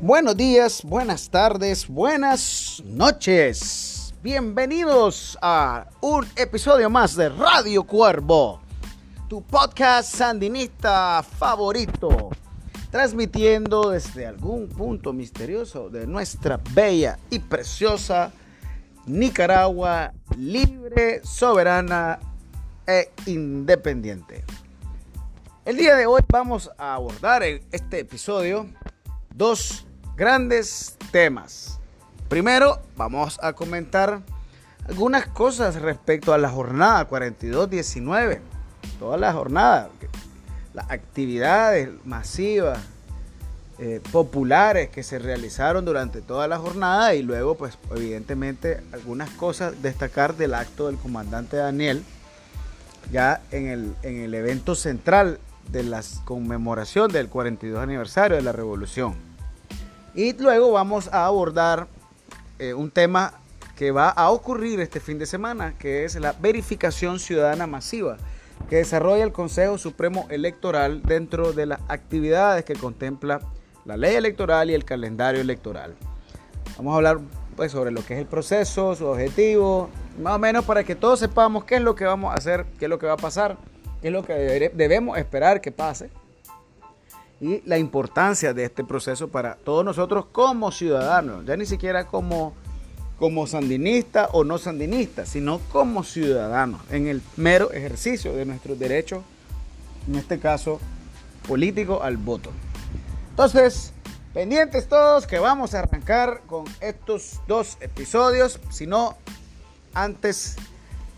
Buenos días, buenas tardes, buenas noches. Bienvenidos a un episodio más de Radio Cuervo, tu podcast sandinista favorito, transmitiendo desde algún punto misterioso de nuestra bella y preciosa Nicaragua, libre, soberana e independiente. El día de hoy vamos a abordar este episodio dos grandes temas. Primero, vamos a comentar algunas cosas respecto a la jornada 42-19. Toda la jornada, las actividades masivas, eh, populares que se realizaron durante toda la jornada y luego, pues, evidentemente, algunas cosas destacar del acto del comandante Daniel ya en el, en el evento central de la conmemoración del 42 aniversario de la revolución. Y luego vamos a abordar eh, un tema que va a ocurrir este fin de semana, que es la verificación ciudadana masiva que desarrolla el Consejo Supremo Electoral dentro de las actividades que contempla la ley electoral y el calendario electoral. Vamos a hablar pues, sobre lo que es el proceso, su objetivo, más o menos para que todos sepamos qué es lo que vamos a hacer, qué es lo que va a pasar, qué es lo que debemos esperar que pase y la importancia de este proceso para todos nosotros como ciudadanos, ya ni siquiera como, como sandinistas o no sandinistas, sino como ciudadanos, en el mero ejercicio de nuestros derechos, en este caso político, al voto. Entonces, pendientes todos que vamos a arrancar con estos dos episodios, si no, antes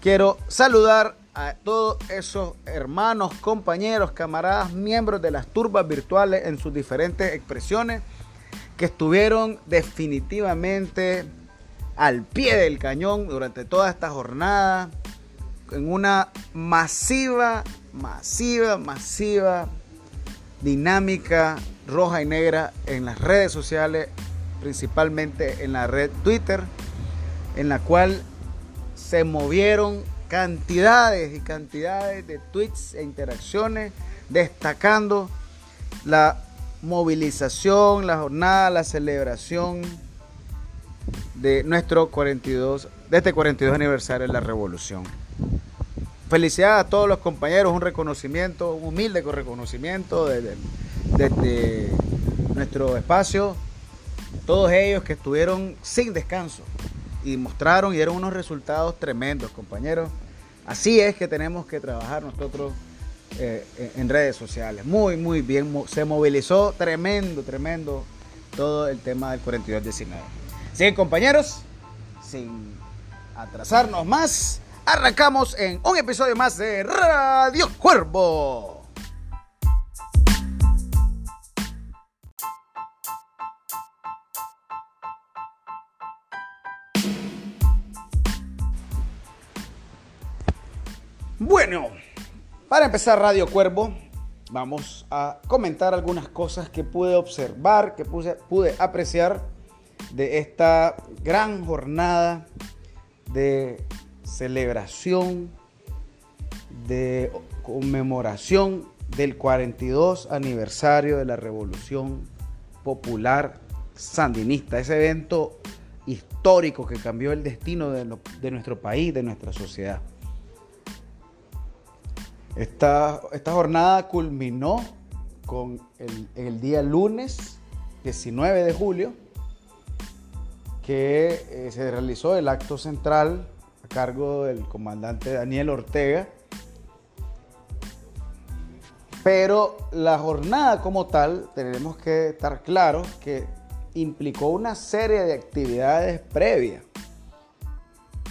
quiero saludar a todos esos hermanos, compañeros, camaradas, miembros de las turbas virtuales en sus diferentes expresiones que estuvieron definitivamente al pie del cañón durante toda esta jornada en una masiva, masiva, masiva dinámica roja y negra en las redes sociales, principalmente en la red Twitter, en la cual se movieron cantidades y cantidades de tweets e interacciones destacando la movilización, la jornada, la celebración de nuestro 42, de este 42 aniversario de la revolución. Felicidades a todos los compañeros, un reconocimiento, un humilde reconocimiento desde, desde nuestro espacio, todos ellos que estuvieron sin descanso, y mostraron y dieron unos resultados tremendos, compañeros. Así es que tenemos que trabajar nosotros eh, en redes sociales. Muy, muy bien. Se movilizó tremendo, tremendo todo el tema del 4219. Así compañeros, sin atrasarnos más, arrancamos en un episodio más de Radio Cuervo. Bueno, para empezar Radio Cuervo, vamos a comentar algunas cosas que pude observar, que pude apreciar de esta gran jornada de celebración, de conmemoración del 42 aniversario de la Revolución Popular Sandinista, ese evento histórico que cambió el destino de, de nuestro país, de nuestra sociedad. Esta, esta jornada culminó con el, día lunes 19 de julio, que eh, se realizó el acto central a cargo del comandante Daniel Ortega. Pero la jornada como tal, tenemos que estar claros que implicó una serie de actividades previas.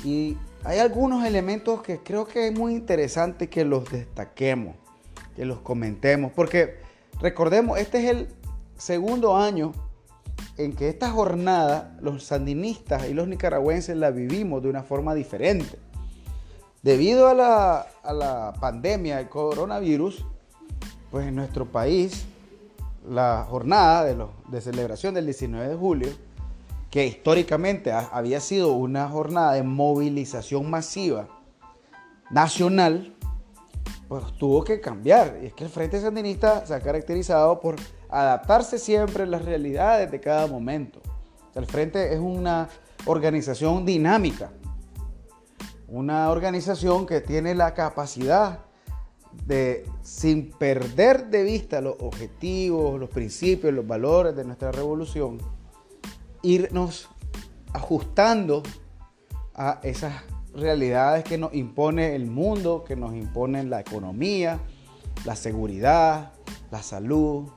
Y hay algunos elementos que creo que es muy interesante que los destaquemos, que los comentemos, porque recordemos, este es el segundo año en que esta jornada los sandinistas y los nicaragüenses la vivimos de una forma diferente. Debido a la, pandemia del coronavirus, pues en nuestro país la jornada de celebración del 19 de julio que históricamente había sido una jornada de movilización masiva nacional, pues tuvo que cambiar. Y es que el Frente Sandinista se ha caracterizado por adaptarse siempre a las realidades de cada momento. el Frente es una organización dinámica, una organización que tiene la capacidad de, sin perder de vista los objetivos, los principios, los valores de nuestra revolución, irnos ajustando a esas realidades que nos impone el mundo, que nos impone la economía, la seguridad, la salud,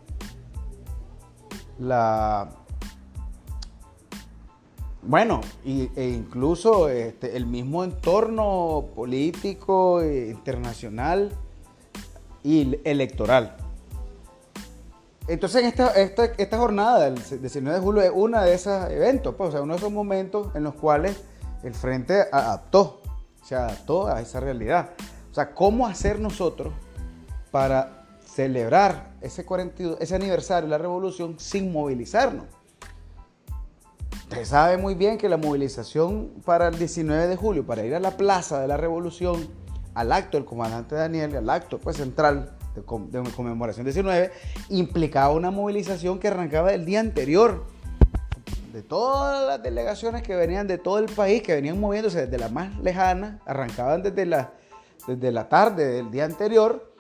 la... Bueno, e incluso este, el mismo entorno político e internacional y electoral. Entonces, esta, esta, jornada del 19 de julio es uno de esos eventos, pues, o sea, uno de esos momentos en los cuales el Frente adaptó, se adaptó a esa realidad. O sea, ¿cómo hacer nosotros para celebrar ese, 42, ese aniversario de la revolución sin movilizarnos? Usted sabe muy bien que la movilización para el 19 de julio, para ir a la plaza de la revolución, al acto del comandante Daniel, al acto pues, central de, conmemoración 19, implicaba una movilización que arrancaba el día anterior de todas las delegaciones que venían de todo el país, que venían moviéndose desde la más lejana, arrancaban desde la, desde la tarde del día anterior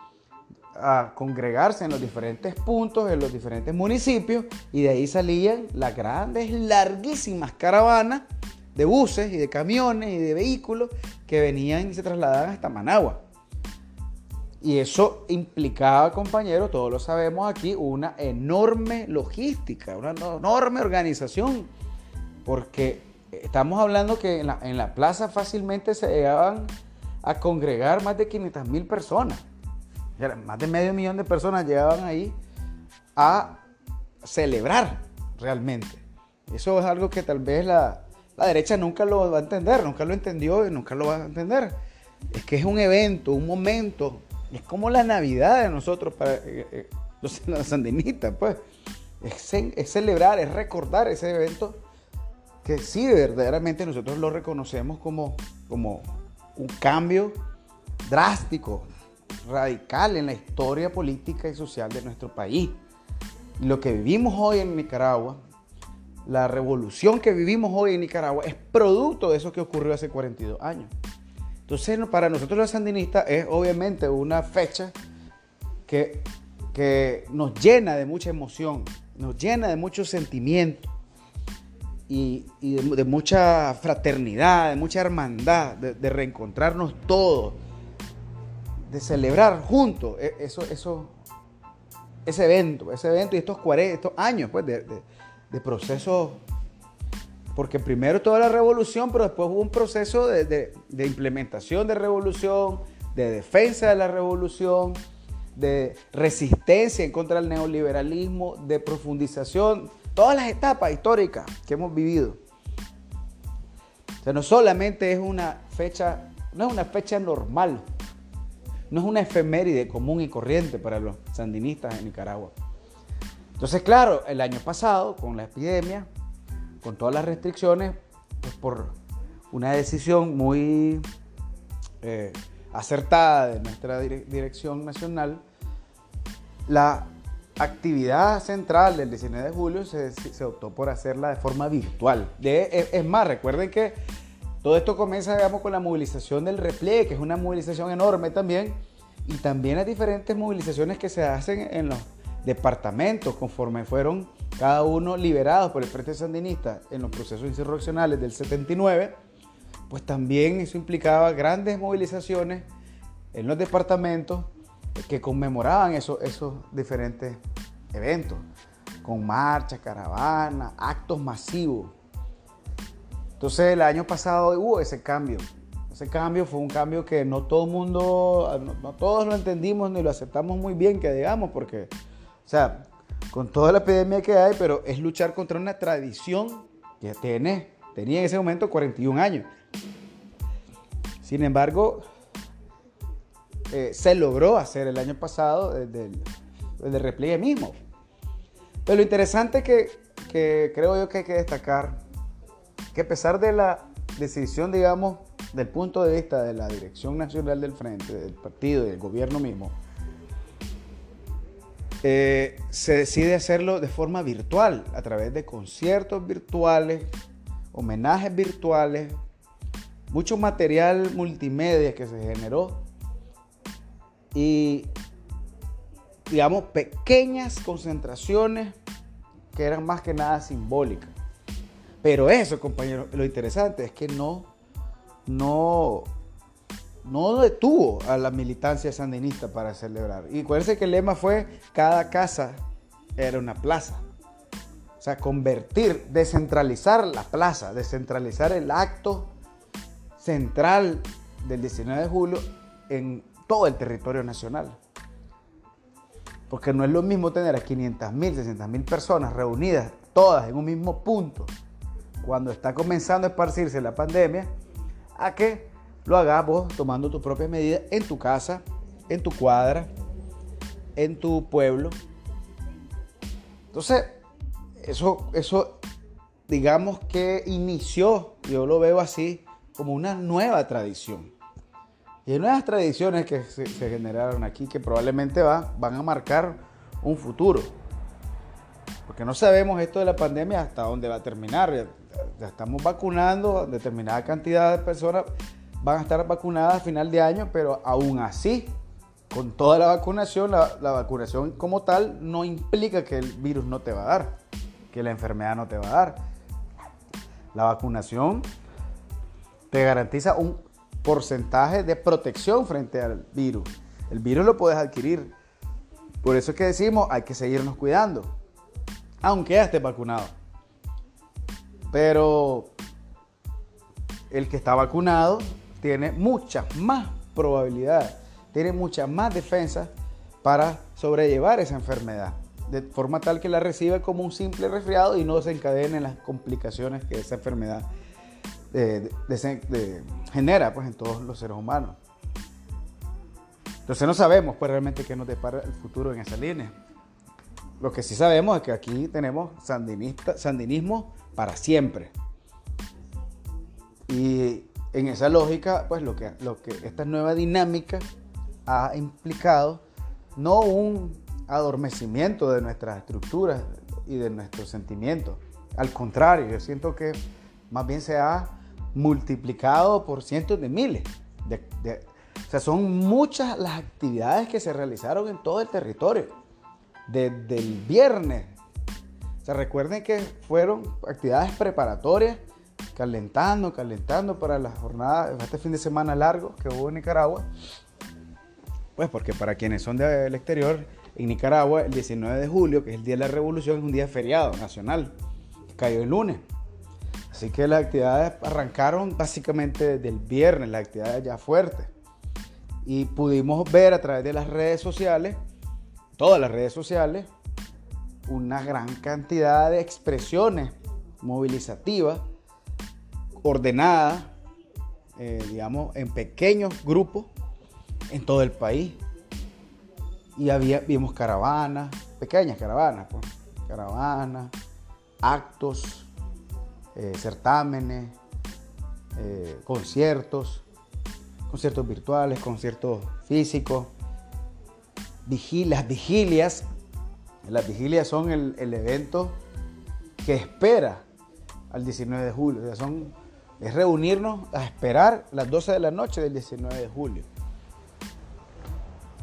a congregarse en los diferentes puntos, en los diferentes municipios, y de ahí salían las grandes, larguísimas caravanas de buses y de camiones y de vehículos que venían y se trasladaban hasta Managua. Y eso implicaba, compañeros, todos lo sabemos aquí, una enorme logística, una enorme organización, porque estamos hablando que en la, plaza fácilmente se llegaban a congregar más de 500 mil personas. Más de medio millón de personas llegaban ahí a celebrar realmente. Eso es algo que tal vez la, la derecha nunca lo va a entender, nunca lo entendió y nunca lo va a entender. Es que es un evento, un momento es como la Navidad de nosotros, para eh, eh, los, sandinistas, pues. Es, celebrar, es recordar ese evento que sí, verdaderamente nosotros lo reconocemos como, como un cambio drástico, radical en la historia política y social de nuestro país. Lo que vivimos hoy en Nicaragua, la revolución que vivimos hoy en Nicaragua es producto de eso que ocurrió hace 42 años. Entonces, para nosotros los sandinistas es obviamente una fecha que, que nos llena de mucha emoción, nos llena de mucho sentimiento y, de, mucha fraternidad, de mucha hermandad, de, reencontrarnos todos, de celebrar juntos e, eso, eso, ese evento, ese evento y estos 40, estos años pues, de, de procesos porque primero toda la revolución, pero después hubo un proceso de, implementación de revolución, de defensa de la revolución, de resistencia en contra del neoliberalismo, de profundización, todas las etapas históricas que hemos vivido. O sea, no solamente es una fecha, no es una fecha normal, no es una efeméride común y corriente para los sandinistas en Nicaragua. Entonces, claro, el año pasado, con la epidemia, con todas las restricciones, pues por una decisión muy eh, acertada de nuestra dirección nacional, la actividad central del 19 de julio se, optó por hacerla de forma virtual. De, es, más, recuerden que todo esto comienza, digamos, con la movilización del repliegue, que es una movilización enorme también, y también hay diferentes movilizaciones que se hacen en los departamentos conforme fueron cada uno liberados por el Frente Sandinista en los procesos insurreccionales del 79, pues también eso implicaba grandes movilizaciones en los departamentos que conmemoraban esos, esos diferentes eventos, con marchas, caravanas, actos masivos. Entonces el año pasado hubo ese cambio. Ese cambio fue un cambio que no todo el mundo, no, no todos lo entendimos ni lo aceptamos muy bien, que digamos, porque, o sea, con toda la epidemia que hay, pero es luchar contra una tradición que tiene, tenía en ese momento 41 años. Sin embargo, eh, se logró hacer el año pasado desde el, repliegue mismo. Pero lo interesante que, que creo yo que hay que destacar, que a pesar de la decisión, digamos, del punto de vista de la dirección nacional del frente, del partido y del gobierno mismo, eh, se decide hacerlo de forma virtual, a través de conciertos virtuales, homenajes virtuales, mucho material multimedia que se generó y, digamos, pequeñas concentraciones que eran más que nada simbólicas. Pero eso, compañero, lo interesante es que no, no, no detuvo a la militancia sandinista para celebrar. Y acuérdense que el lema fue, cada casa era una plaza. O sea, convertir, descentralizar la plaza, descentralizar el acto central del 19 de julio en todo el territorio nacional. Porque no es lo mismo tener a 500 mil, 600 mil personas reunidas, todas en un mismo punto, cuando está comenzando a esparcirse la pandemia, a que lo hagas vos tomando tus propias medidas en tu casa, en tu cuadra, en tu pueblo. Entonces, eso, eso digamos que inició, yo lo veo así, como una nueva tradición. Y hay nuevas tradiciones que se, generaron aquí que probablemente va, van a marcar un futuro. Porque no sabemos esto de la pandemia hasta dónde va a terminar. Ya, estamos vacunando, determinada cantidad de personas van a estar vacunadas a final de año, pero aún así, con toda la vacunación, la, vacunación como tal no implica que el virus no te va a dar, que la enfermedad no te va a dar. La vacunación te garantiza un porcentaje de protección frente al virus. El virus lo puedes adquirir. Por eso es que decimos, hay que seguirnos cuidando, aunque estés vacunado. Pero el que está vacunado tiene muchas más probabilidades, tiene muchas más defensas para sobrellevar esa enfermedad, de forma tal que la reciba como un simple resfriado y no se encadenen las complicaciones que esa enfermedad de, genera pues, en todos los seres humanos. Entonces no sabemos pues, realmente qué nos depara el futuro en esa línea. Lo que sí sabemos es que aquí tenemos sandinista, sandinismo para siempre. Y en esa lógica, pues lo que, lo que esta nueva dinámica ha implicado no un adormecimiento de nuestras estructuras y de nuestros sentimientos. Al contrario, yo siento que más bien se ha multiplicado por cientos de miles. o sea, son muchas las actividades que se realizaron en todo el territorio. Desde el viernes. O sea, recuerden que fueron actividades preparatorias, calentando, calentando para la jornada, este fin de semana largo que hubo en Nicaragua. Pues porque para quienes son del exterior, en Nicaragua el 19 de julio, que es el Día de la Revolución, es un día feriado nacional. Cayó el lunes. Así que las actividades arrancaron básicamente desde el viernes, las actividades ya fuertes. Y pudimos ver a través de las redes sociales, todas las redes sociales, una gran cantidad de expresiones movilizativas, ordenadas, eh, digamos, en pequeños grupos en todo el país. Y había, vimos caravanas, pequeñas caravanas, pues, caravanas, actos, eh, certámenes, eh, conciertos, conciertos virtuales, conciertos físicos, vigilias, vigilias. Las vigilias son el, evento que espera al 19 de julio. son, es reunirnos a esperar las 12 de la noche del 19 de julio.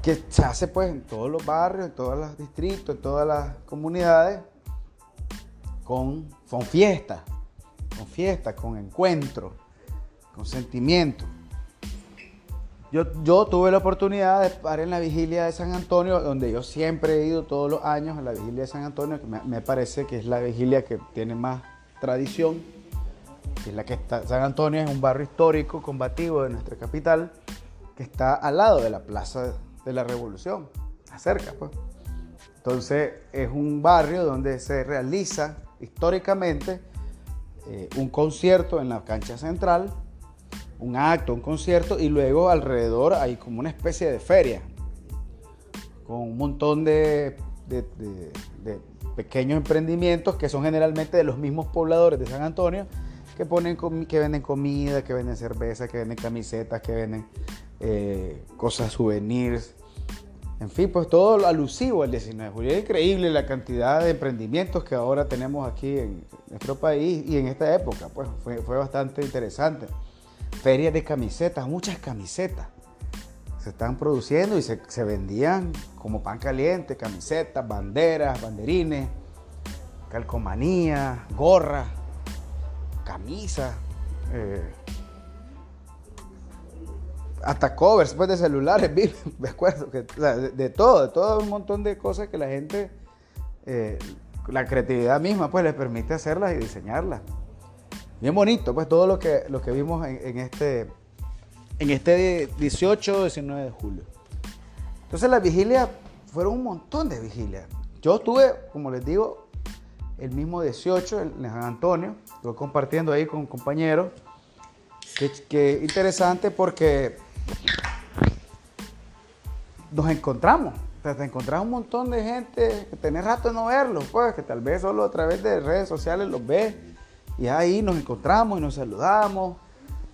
Que se hace pues en todos los barrios, en todos los distritos, en todas las comunidades, con, con fiestas con fiesta, con encuentro, con sentimiento. Yo, yo, tuve la oportunidad de estar en la vigilia de San Antonio, donde yo siempre he ido todos los años a la vigilia de San Antonio, que me, parece que es la vigilia que tiene más tradición, es la que está, San Antonio es un barrio histórico, combativo de nuestra capital, que está al lado de la Plaza de la Revolución, cerca pues. Entonces es un barrio donde se realiza históricamente eh, un concierto en la cancha central, un acto, un concierto, y luego alrededor hay como una especie de feria, con un montón de, pequeños emprendimientos que son generalmente de los mismos pobladores de San Antonio, que, ponen, que venden comida, que venden cerveza, que venden camisetas, que venden eh, cosas, souvenirs, En fin, pues todo lo alusivo al 19 de julio. Es increíble la cantidad de emprendimientos que ahora tenemos aquí en nuestro país y en esta época. Pues fue, fue bastante interesante. Ferias de camisetas, muchas camisetas se están produciendo y se, se vendían como pan caliente, camisetas, banderas, banderines, calcomanía, gorra, camisa, eh, hasta covers pues, de celulares, me acuerdo, que, de, todo, de todo un montón de cosas que la gente, eh, la creatividad misma, pues les permite hacerlas y diseñarlas. Bien bonito, pues todo lo que, lo que vimos en, este, en este 18, 19 de julio. Entonces las vigilias fueron un montón de vigilias. Yo estuve, como les digo, el mismo 18 en San Antonio, estuve compartiendo ahí con compañeros. Que, que interesante porque nos encontramos. te encontramos un montón de gente que tenés rato de no verlos, pues, que tal vez solo a través de redes sociales los ves. Y ahí nos encontramos y nos saludamos,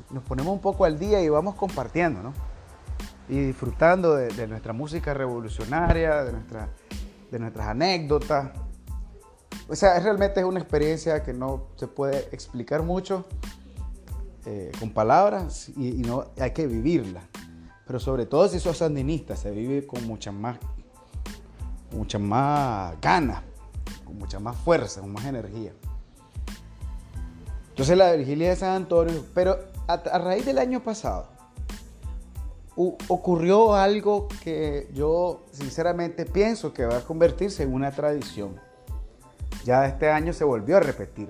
nos ponemos un poco al día y vamos compartiendo, ¿no? Y disfrutando de, nuestra música revolucionaria, de, nuestra, de nuestras anécdotas. O sea, realmente es una experiencia que no se puede explicar mucho eh, con palabras y, no hay que vivirla. Pero sobre todo si sos sandinista, se vive con mucha más, mucha más ganas, con mucha más fuerza, con más energía. Entonces la Virgilia de San Antonio, pero a, raíz del año pasado, ocurrió algo que yo sinceramente pienso que va a convertirse en una tradición. Ya este año se volvió a repetir.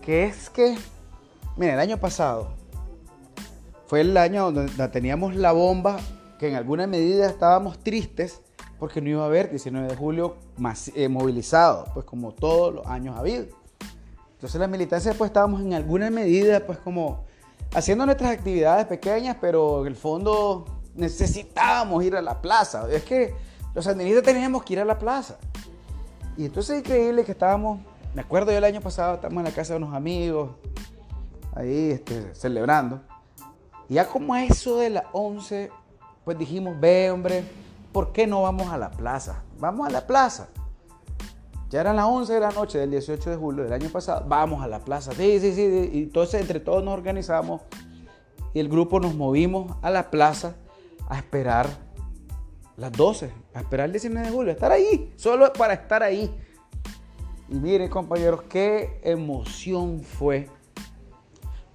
Que es que Mira, el año pasado fue el año donde teníamos la bomba, que en alguna medida estábamos tristes porque no iba a haber 19 de julio más, eh, movilizado, pues como todos los años ha habido. Entonces la militancia pues estábamos en alguna medida pues como haciendo nuestras actividades pequeñas, pero en el fondo necesitábamos ir a la plaza. Es que los sandinistas teníamos que ir a la plaza. Y entonces es increíble que estábamos, me acuerdo yo el año pasado, estábamos en la casa de unos amigos, ahí este, celebrando. Y ya como eso de las 11, pues dijimos, ve hombre, ¿por qué no vamos a la plaza? Vamos a la plaza. Ya eran las 11 de la noche del 18 de julio del año pasado, vamos a la plaza. Sí, sí, sí. Y entonces entre todos nos organizamos y el grupo nos movimos a la plaza a esperar las 12, a esperar el 19 de julio, estar ahí, solo para estar ahí. Y miren compañeros, qué emoción fue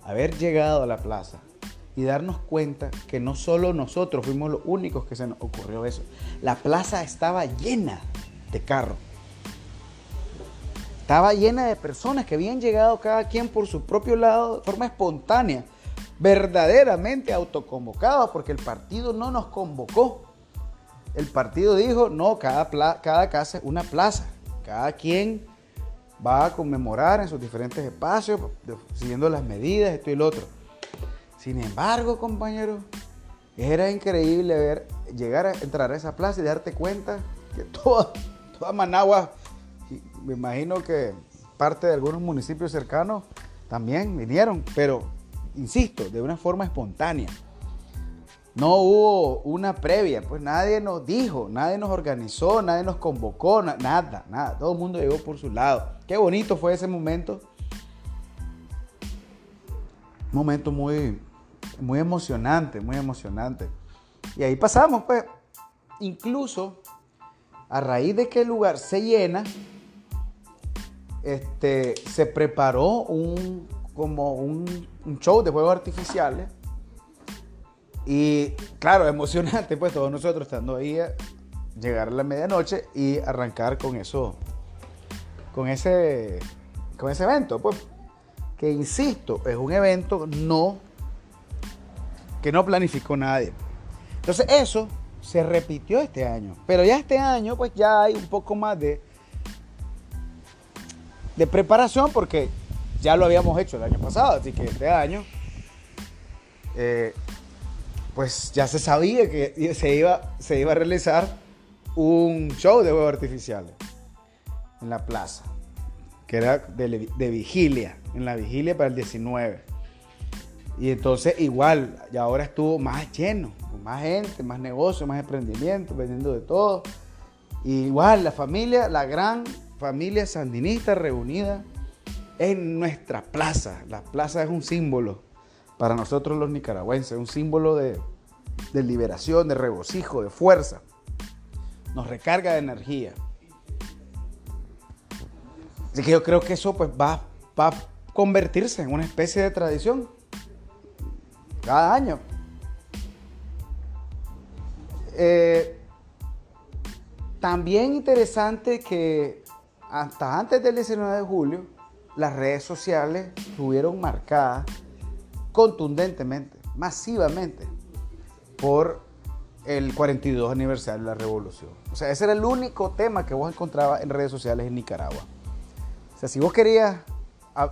haber llegado a la plaza y darnos cuenta que no solo nosotros fuimos los únicos que se nos ocurrió eso. La plaza estaba llena de carros. Estaba llena de personas que habían llegado cada quien por su propio lado de forma espontánea, verdaderamente autoconvocados, porque el partido no nos convocó. El partido dijo, no, cada, cada casa es una plaza. Cada quien va a conmemorar en sus diferentes espacios, siguiendo las medidas, esto y lo otro. Sin embargo, compañeros, era increíble ver, llegar a entrar a esa plaza y darte cuenta que toda, toda Managua, me imagino que parte de algunos municipios cercanos también vinieron, pero insisto, de una forma espontánea. No hubo una previa, pues nadie nos dijo, nadie nos organizó, nadie nos convocó, nada, nada. Todo el mundo llegó por su lado. Qué bonito fue ese momento. Un momento muy, muy emocionante, muy emocionante. Y ahí pasamos, pues, incluso a raíz de que el lugar se llena, este, se preparó un, como un, un show de juegos artificiales y claro, emocionante, pues todos nosotros estando ahí, a llegar a la medianoche y arrancar con eso, con ese, con ese evento, pues, que insisto, es un evento no, que no planificó nadie. Entonces eso se repitió este año, pero ya este año, pues ya hay un poco más de, de preparación porque ya lo habíamos hecho el año pasado, así que este año eh, pues ya se sabía que se iba, se iba a realizar un show de juegos artificiales en la plaza, que era de, vigilia, en la vigilia para el 19. Y entonces igual, y ahora estuvo más lleno, más gente, más negocio, más emprendimiento, vendiendo de todo. igual la familia, la gran familia sandinista reunida en nuestra plaza. La plaza es un símbolo para nosotros los nicaragüenses, un símbolo de, liberación, de regocijo, de fuerza. Nos recarga de energía. Así que yo creo que eso pues va, va a convertirse en una especie de tradición cada año. Eh, también interesante que hasta antes del 19 de julio las redes sociales estuvieron marcadas contundentemente, masivamente, por el 42 aniversario de la revolución. O sea, ese era el único tema que vos encontrabas en redes sociales en Nicaragua. O sea, si vos querías,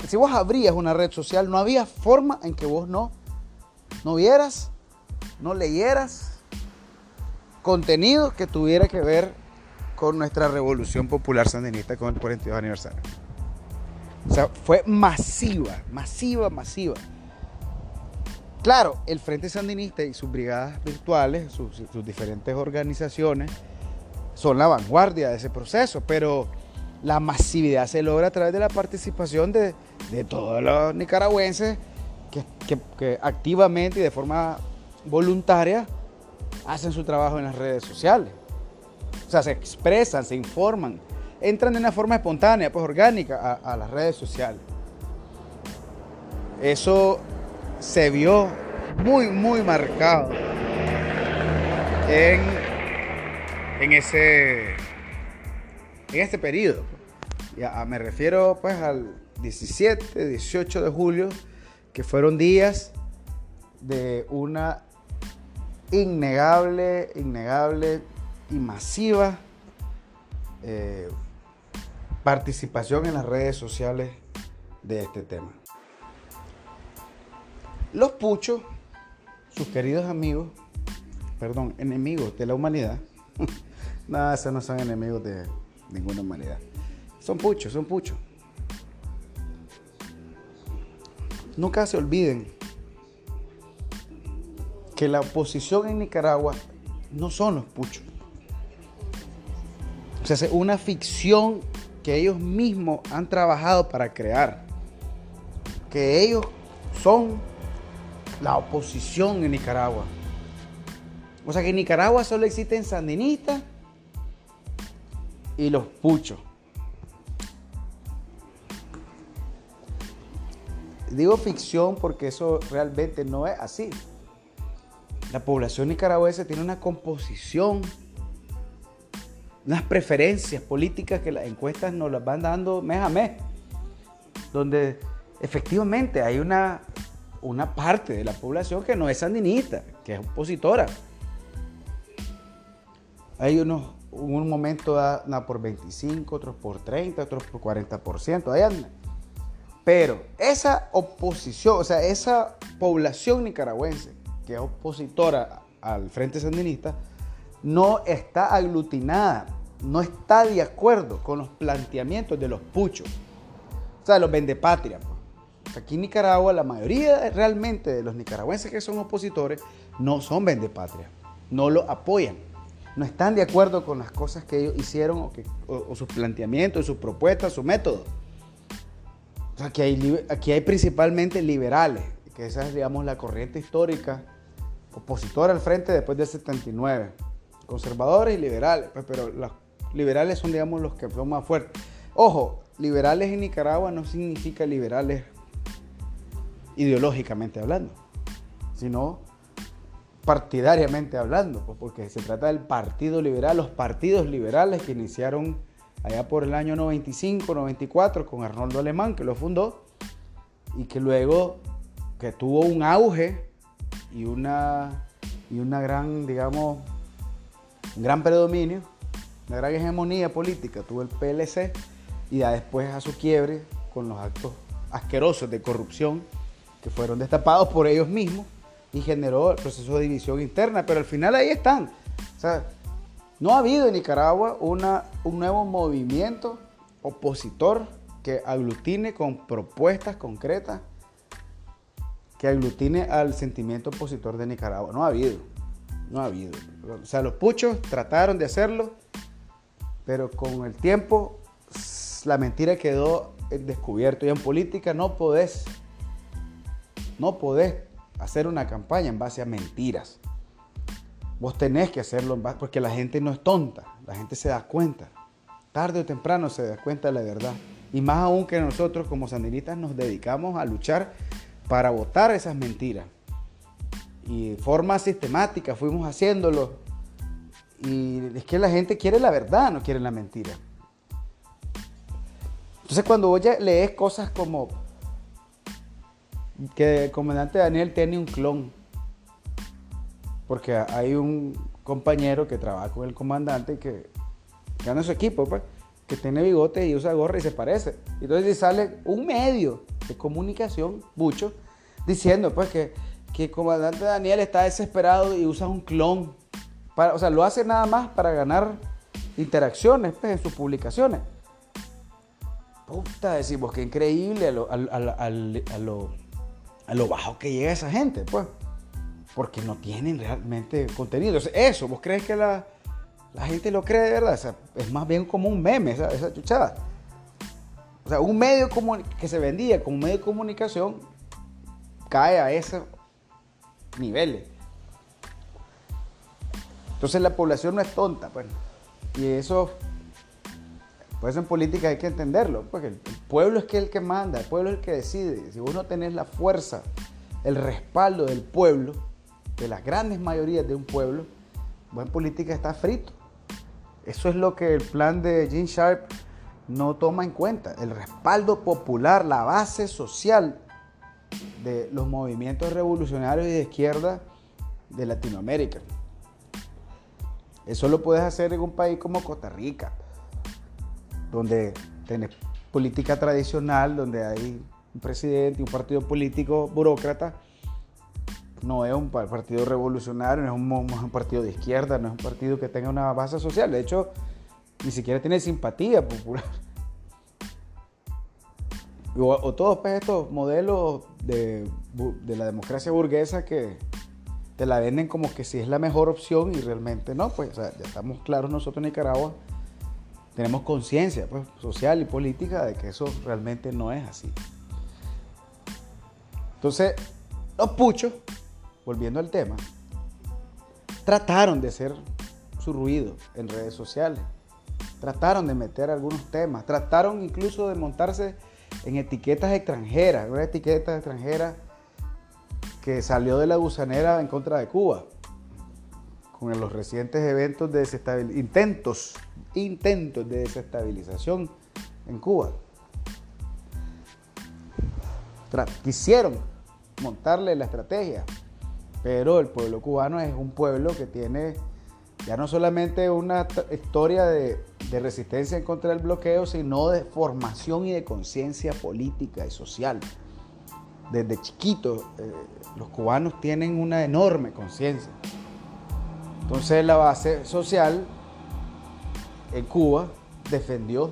si vos abrías una red social, no había forma en que vos no, no vieras, no leyeras contenido que tuviera que ver con nuestra revolución popular sandinista con el 42 aniversario. O sea, fue masiva, masiva, masiva. Claro, el Frente Sandinista y sus brigadas virtuales, sus, diferentes organizaciones, son la vanguardia de ese proceso, pero la masividad se logra a través de la participación de, todos los nicaragüenses que, activamente y de forma voluntaria hacen su trabajo en las redes sociales. O sea, se expresan, se informan, entran de una forma espontánea, pues orgánica, a, las redes sociales. Eso se vio muy, muy marcado en, en ese en este periodo. Ya, me refiero pues al 17, 18 de julio, que fueron días de una innegable, innegable y masiva eh, participación en las redes sociales de este tema. Los puchos, sus queridos amigos, perdón, enemigos de la humanidad, no, esos no son enemigos de ninguna humanidad. Son puchos, son puchos. Nunca se olviden que la oposición en Nicaragua no son los puchos. O sea, es una ficción que ellos mismos han trabajado para crear. Que ellos son la oposición en Nicaragua. O sea que en Nicaragua solo existen sandinistas y los puchos. Digo ficción porque eso realmente no es así. La población nicaragüense tiene una composición, unas preferencias políticas que las encuestas nos las van dando mes a mes, donde efectivamente hay una una parte de la población que no es sandinista, que es opositora. Hay unos, un momento por 25, otros por 30, otros por 40%, ahí andan. Pero esa oposición, o sea, esa población nicaragüense que es opositora al Frente Sandinista, no está aglutinada, no está de acuerdo con los planteamientos de los puchos, o sea, de los vendepatrias. Aquí en Nicaragua la mayoría realmente de los nicaragüenses que son opositores no son vendepatria, no lo apoyan, no están de acuerdo con las cosas que ellos hicieron o, sus planteamientos, sus propuestas, su método. aquí hay, aquí hay principalmente liberales, que esa es digamos la corriente histórica opositora al frente después del 79. Conservadores y liberales, pues, pero los liberales son digamos los que son más fuertes. Ojo, liberales en Nicaragua no significa liberales ideológicamente hablando, sino partidariamente hablando, pues, porque se trata del Partido Liberal, los partidos liberales que iniciaron allá por el año 95, 94 con Arnoldo Alemán, que lo fundó, y que luego que tuvo un auge y una, y una gran, digamos, un gran predominio, una gran hegemonía política, tuvo el PLC, y ya después a su quiebre con los actos asquerosos de corrupción que fueron destapados por ellos mismos y generó el proceso de división interna, pero al final ahí están. O sea, no ha habido en Nicaragua una, un nuevo movimiento opositor que aglutine con propuestas concretas, que aglutine al sentimiento opositor de Nicaragua. No ha habido. No ha habido. O sea, los puchos trataron de hacerlo, pero con el tiempo la mentira quedó descubierto. Y en política no podés, no podés hacer una campaña en base a mentiras. Vos tenés que hacerlo en base, porque la gente no es tonta, la gente se da cuenta. Tarde o temprano se da cuenta de la verdad. Y más aún que nosotros como sandinistas nos dedicamos a luchar para votar esas mentiras. Y de forma sistemática fuimos haciéndolo. Y es que la gente quiere la verdad, no quiere la mentira. Entonces cuando lees cosas como que el comandante Daniel tiene un clon, porque hay un compañero que trabaja con el comandante que gana su equipo, pues, que tiene bigote y usa gorra y se parece. Entonces sale un medio de comunicación, mucho, diciendo pues que, que el comandante Daniel está desesperado y usa un clon. Para, o sea, lo hace nada más para ganar interacciones pues, en sus publicaciones. Puta, decimos que increíble a a lo, bajo que llega esa gente, pues. Porque no tienen realmente contenido. eso, ¿vos crees que la, gente lo cree de verdad? es más bien como un meme esa, esa chuchada. O sea, un medio que se vendía como medio de comunicación cae a esos niveles. Entonces la población no es tonta, pues. Y eso pues en política hay que entenderlo, porque el pueblo es que el que manda, el pueblo es el que decide. Si vos no tenés la fuerza, el respaldo del pueblo, de las grandes mayorías de un pueblo, vos en política está frito. Eso es lo que el plan de Gene Sharp no toma en cuenta. El respaldo popular, la base social de los movimientos revolucionarios y de izquierda de Latinoamérica. Eso lo puedes hacer en un país como Costa Rica, donde tenés política tradicional, donde hay un presidente un partido político burócrata. No es un partido revolucionario, no es un, partido de izquierda, no es un partido que tenga una base social. De hecho, ni siquiera tiene simpatía popular. O, todos pues, estos modelos de, de, la democracia burguesa que te la venden como que si es la mejor opción y realmente no, pues ya estamos claros nosotros en Nicaragua tenemos conciencia pues, social y política de que eso realmente no es así. Entonces, los puchos, volviendo al tema, trataron de hacer su ruido en redes sociales, trataron de meter algunos temas, trataron incluso de montarse en etiquetas extranjeras, una etiqueta extranjera que salió de la gusanera en contra de Cuba, con los recientes eventos de intentos intentos de desestabilización en Cuba. quisieron montarle la estrategia, pero el pueblo cubano es un pueblo que tiene ya no solamente una historia de, resistencia en contra del bloqueo, sino de formación y de conciencia política y social. Desde chiquitos, eh, los cubanos tienen una enorme conciencia. Entonces la base social en Cuba defendió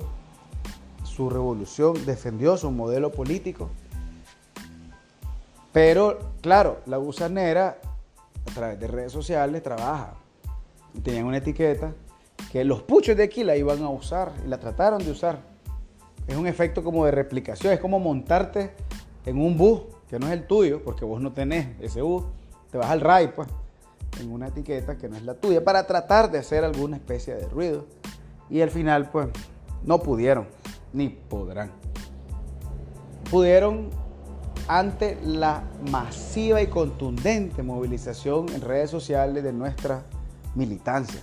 su revolución, defendió su modelo político. Pero, claro, la gusanera a través de redes sociales trabaja. Tenían una etiqueta que los puchos de aquí la iban a usar y la trataron de usar. Es un efecto como de replicación, es como montarte en un bus que no es el tuyo, porque vos no tenés ese bus, te vas al RAI, pues, en una etiqueta que no es la tuya, para tratar de hacer alguna especie de ruido. Y al final, pues, no pudieron, ni podrán. Pudieron ante la masiva y contundente movilización en redes sociales de nuestra militancia.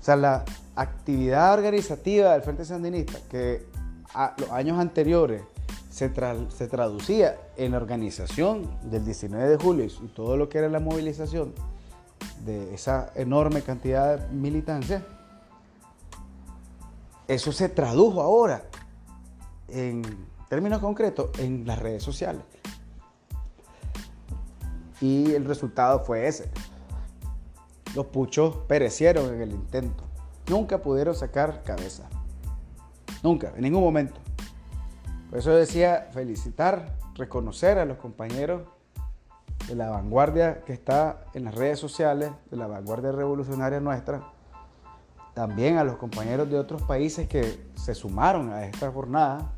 O sea, la actividad organizativa del Frente Sandinista, que a los años anteriores se, se, traducía en la organización del 19 de julio y todo lo que era la movilización de esa enorme cantidad de militancia, eso se tradujo ahora en términos concretos en las redes sociales. Y el resultado fue ese. Los puchos perecieron en el intento. Nunca pudieron sacar cabeza. Nunca, en ningún momento. Por eso decía felicitar, reconocer a los compañeros de la vanguardia que está en las redes sociales, de la vanguardia revolucionaria nuestra, también a los compañeros de otros países que se sumaron a esta jornada,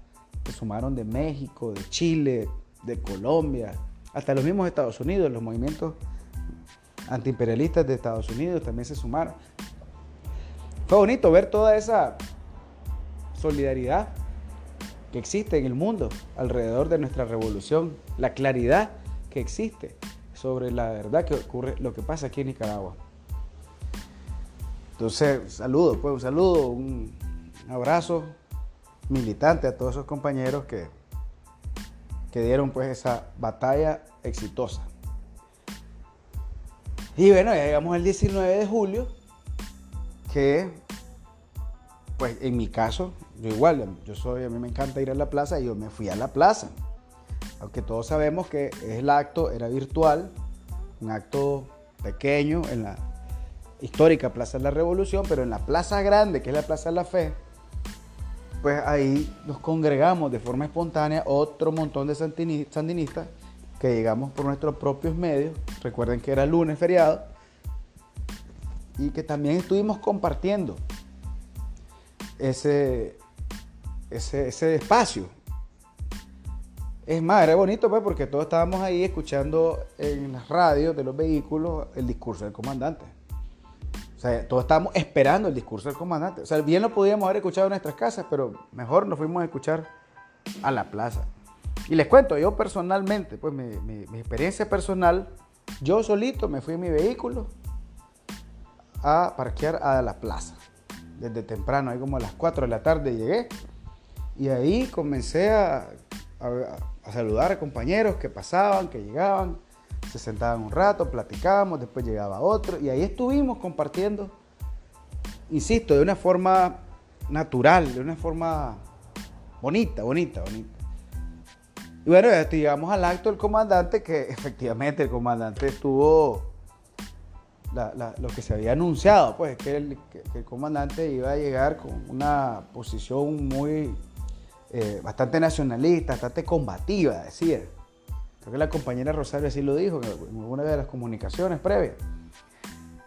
que sumaron de México, de Chile, de Colombia, hasta los mismos Estados Unidos, los movimientos antiimperialistas de Estados Unidos también se sumaron. Fue bonito ver toda esa solidaridad que existe en el mundo alrededor de nuestra revolución, la claridad que existe sobre la verdad que ocurre, lo que pasa aquí en Nicaragua. Entonces, saludo, pues un saludo, un abrazo militante a todos esos compañeros que, que dieron pues esa batalla exitosa. Y bueno, ya llegamos al 19 de julio, que pues en mi caso, yo igual, yo soy, a mí me encanta ir a la plaza y yo me fui a la plaza. Aunque todos sabemos que el acto era virtual, un acto pequeño en la histórica Plaza de la Revolución, pero en la Plaza Grande, que es la Plaza de la Fe, pues ahí nos congregamos de forma espontánea otro montón de sandinistas que llegamos por nuestros propios medios. Recuerden que era lunes feriado y que también estuvimos compartiendo ese, ese, espacio. Es más, era bonito pues porque todos estábamos ahí escuchando en las radios de los vehículos el discurso del comandante. O sea, todos estábamos esperando el discurso del comandante. O sea, bien lo podíamos haber escuchado en nuestras casas, pero mejor nos fuimos a escuchar a la plaza. Y les cuento, yo personalmente, pues mi, mi experiencia personal, yo solito me fui en mi vehículo a parquear a la plaza desde temprano, ahí como a las 4 de la tarde llegué. Y ahí comencé a, saludar a compañeros que pasaban, que llegaban, se sentaban un rato, platicábamos, después llegaba otro. Y ahí estuvimos compartiendo, insisto, de una forma natural, de una forma bonita, bonita, bonita. Y bueno, llegamos al acto del comandante, que efectivamente el comandante estuvo lo que se había anunciado, pues que el, el, comandante iba a llegar con una posición muy, eh, bastante nacionalista, bastante combativa, decía. Creo que la compañera Rosario así lo dijo en una de las comunicaciones previas.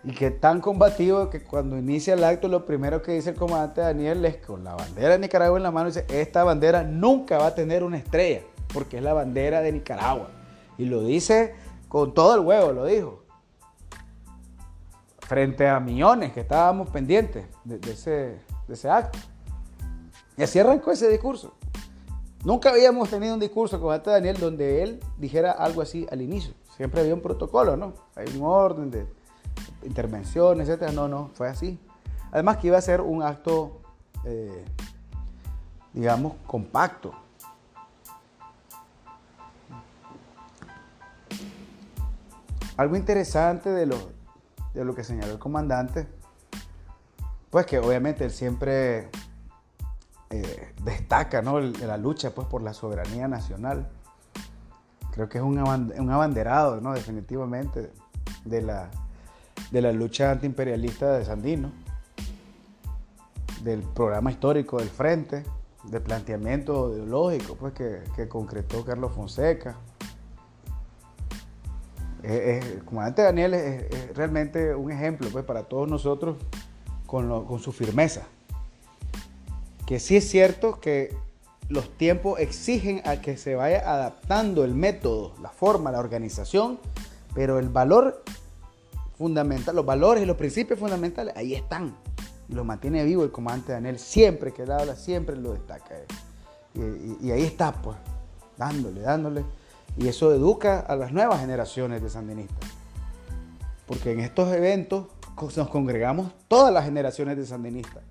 Y que tan combativo que cuando inicia el acto lo primero que dice el comandante Daniel es con la bandera de Nicaragua en la mano, dice, esta bandera nunca va a tener una estrella, porque es la bandera de Nicaragua. Y lo dice con todo el huevo, lo dijo frente a millones que estábamos pendientes de, ese, ese acto. Y así arrancó ese discurso. Nunca habíamos tenido un discurso con este Daniel donde él dijera algo así al inicio. Siempre había un protocolo, ¿no? Hay un orden de intervención, etc. No, no, fue así. Además que iba a ser un acto, eh, digamos, compacto. Algo interesante de los, de lo que señaló el comandante, pues que obviamente él siempre eh, destaca ¿no? la lucha pues, por la soberanía nacional. Creo que es un, abanderado, ¿no? definitivamente, de la, de la lucha antiimperialista de Sandino, del programa histórico del Frente, del planteamiento ideológico pues, que, concretó Carlos Fonseca, comandante Daniel es, realmente un ejemplo pues, para todos nosotros con, su firmeza. Que sí es cierto que los tiempos exigen a que se vaya adaptando el método, la forma, la organización, pero el valor fundamental, los valores y los principios fundamentales, ahí están. Y lo mantiene vivo el comandante Daniel. Siempre que él habla, siempre lo destaca. Y, y ahí está, pues, dándole, dándole. Y eso educa a las nuevas generaciones de sandinistas. Porque en estos eventos nos congregamos todas las generaciones de sandinistas.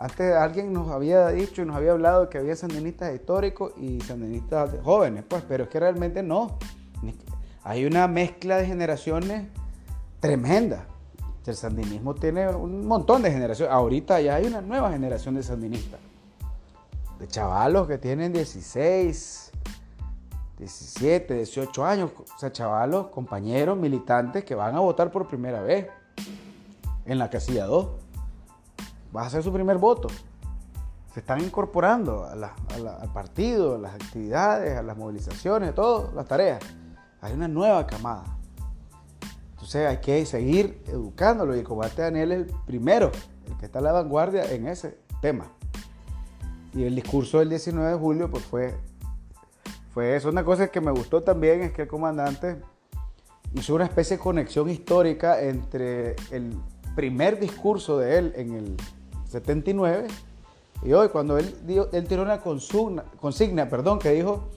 Antes alguien nos había dicho y nos había hablado que había sandinistas históricos y sandinistas jóvenes, pues, pero es que realmente no. Hay una mezcla de generaciones tremenda. El sandinismo tiene un montón de generaciones. Ahorita ya hay una nueva generación de sandinistas. De chavalos que tienen 16, 17, 18 años, o sea, chavalos, compañeros, militantes que van a votar por primera vez en la casilla 2. Va a hacer su primer voto. Se están incorporando al partido, a las actividades, a las movilizaciones, todas las tareas. hay una nueva camada. Entonces hay que seguir educándolo y el comandante Daniel es el primero, el que está a la vanguardia en ese tema. Y el discurso del 19 de julio pues fue, fue eso. Una cosa que me gustó también es que el comandante hizo una especie de conexión histórica entre el primer discurso de él en el 79 y hoy cuando él, dio, él tiró una consigna, consigna perdón, que dijo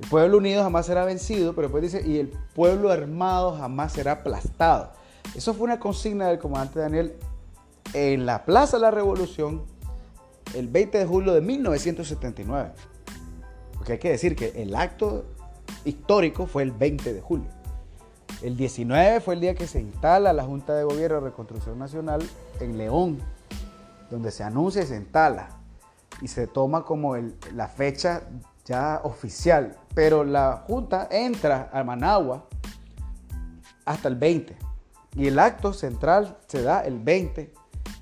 el pueblo unido jamás será vencido, pero después dice, y el pueblo armado jamás será aplastado. Eso fue una consigna del comandante Daniel en la Plaza de la Revolución el 20 de julio de 1979. Porque hay que decir que el acto histórico fue el 20 de julio. El 19 fue el día que se instala la Junta de Gobierno de Reconstrucción Nacional en León, donde se anuncia y se instala y se toma como la fecha ya oficial, pero la Junta entra a Managua hasta el 20 y el acto central se da el 20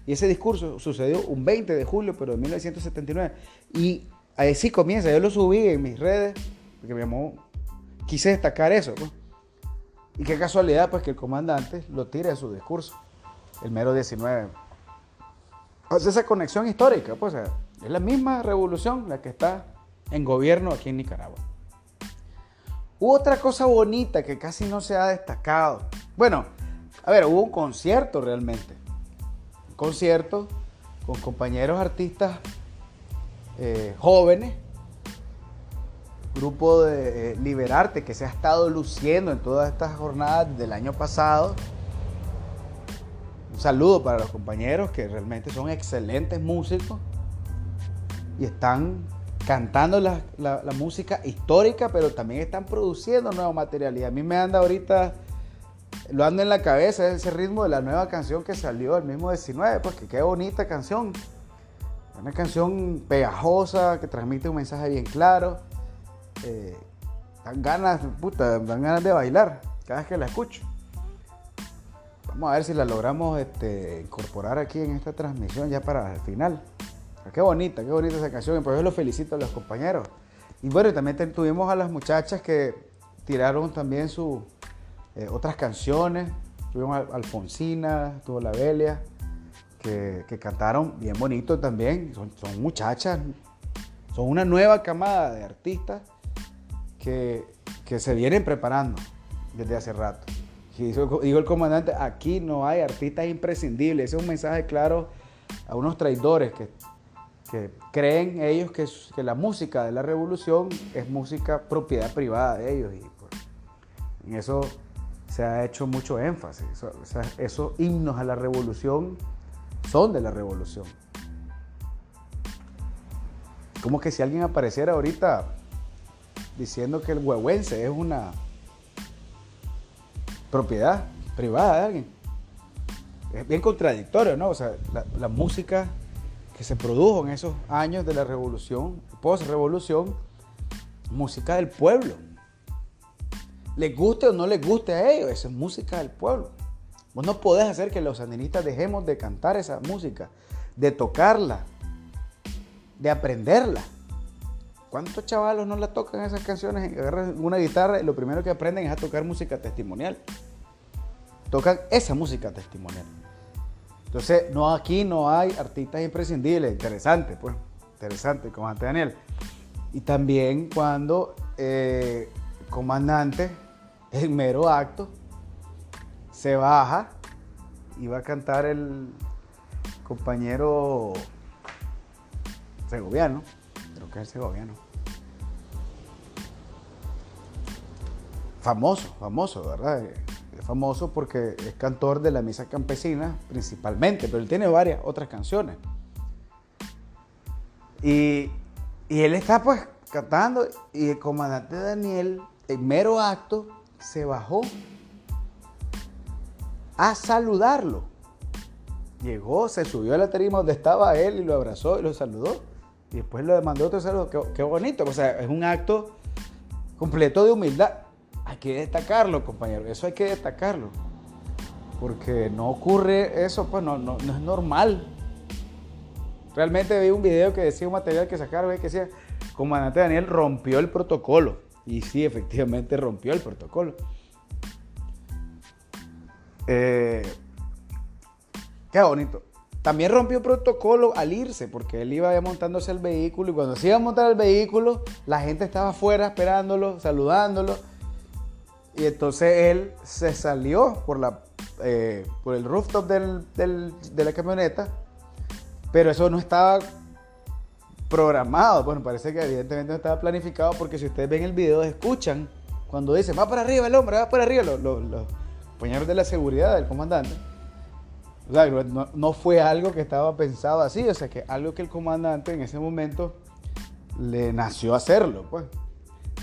y ese discurso sucedió un 20 de julio, pero de 1979 y así comienza, yo lo subí en mis redes porque me llamó, quise destacar eso. Pues. Y qué casualidad pues que el comandante lo tire de su discurso, el mero 19. Esa conexión histórica, pues es la misma revolución la que está en gobierno aquí en Nicaragua. Hubo otra cosa bonita que casi no se ha destacado. Bueno, a ver, hubo un concierto realmente. Un concierto con compañeros artistas eh, jóvenes. Grupo de eh, Liberarte que se ha estado luciendo en todas estas jornadas del año pasado. Saludo para los compañeros que realmente son excelentes músicos y están cantando la, música histórica, pero también están produciendo nuevo material. Y a mí me anda ahorita, lo ando en la cabeza, ese ritmo de la nueva canción que salió el mismo 19, pues que qué bonita canción. Una canción pegajosa, que transmite un mensaje bien claro. Eh, dan ganas, dan ganas de bailar cada vez que la escucho. Vamos a ver si la logramos este, incorporar aquí en esta transmisión ya para el final. Qué bonita, qué bonita esa canción. Y por eso los felicito a los compañeros. Y bueno, también tuvimos a las muchachas que tiraron también sus eh, otras canciones. Tuvimos a Alfonsina, tuvo la Belia, que, cantaron bien bonito también. Son, muchachas, son una nueva camada de artistas que, se vienen preparando desde hace rato. Dijo, el comandante, aquí no hay artistas imprescindibles. Ese es un mensaje claro a unos traidores que que creen ellos que, que, la música de la revolución es música propiedad privada de ellos y en eso se ha hecho mucho énfasis. esos himnos a la revolución son de la revolución. Como que si alguien apareciera ahorita diciendo que el huehuense es una propiedad privada de alguien. Es bien contradictorio, ¿no? O sea, la, música que se produjo en esos años de la revolución, post-revolución, música del pueblo. Les guste o no les guste a ellos, esa es música del pueblo. Vos no podés hacer que los sandinistas dejemos de cantar esa música, de tocarla, de aprenderla. ¿Cuántos chavalos no la tocan esas canciones? Agarran una guitarra y lo primero que aprenden es a tocar música testimonial. Tocan esa música testimonial. Entonces, no aquí no hay artistas imprescindibles. Interesante, pues. Interesante, comandante Daniel. Y también cuando eh, comandante, el mero acto, se baja y va a cantar el compañero segoviano. Es segoviano. Famoso, famoso, ¿verdad? famoso porque es cantor de la misa campesina principalmente, pero él tiene varias otras canciones. Y, él está pues cantando y el comandante Daniel, en mero acto, se bajó a saludarlo. Llegó, se subió a la tarima donde estaba él y lo abrazó y lo saludó. Y después lo demandó otro saludo. Qué, qué bonito. O sea, es un acto completo de humildad. Hay que destacarlo, compañero. Eso hay que destacarlo. Porque no ocurre eso, pues no, no, es normal. Realmente vi un video que decía un material que sacaron que decía, comandante Daniel rompió el protocolo. Y sí, efectivamente rompió el protocolo. Eh, qué bonito. También rompió protocolo al irse, porque él iba montándose el vehículo y cuando se iba a montar el vehículo, la gente estaba afuera esperándolo, saludándolo. Y entonces él se salió por, la, eh, por el rooftop de la camioneta, pero eso no estaba programado. Bueno, parece que evidentemente no estaba planificado porque si ustedes ven el video, escuchan cuando dice, va para arriba el hombre, va para arriba, los, los compañeros de la seguridad del comandante o no, fue algo que estaba pensado así, o sea, que algo que el comandante en ese momento le nació hacerlo, pues.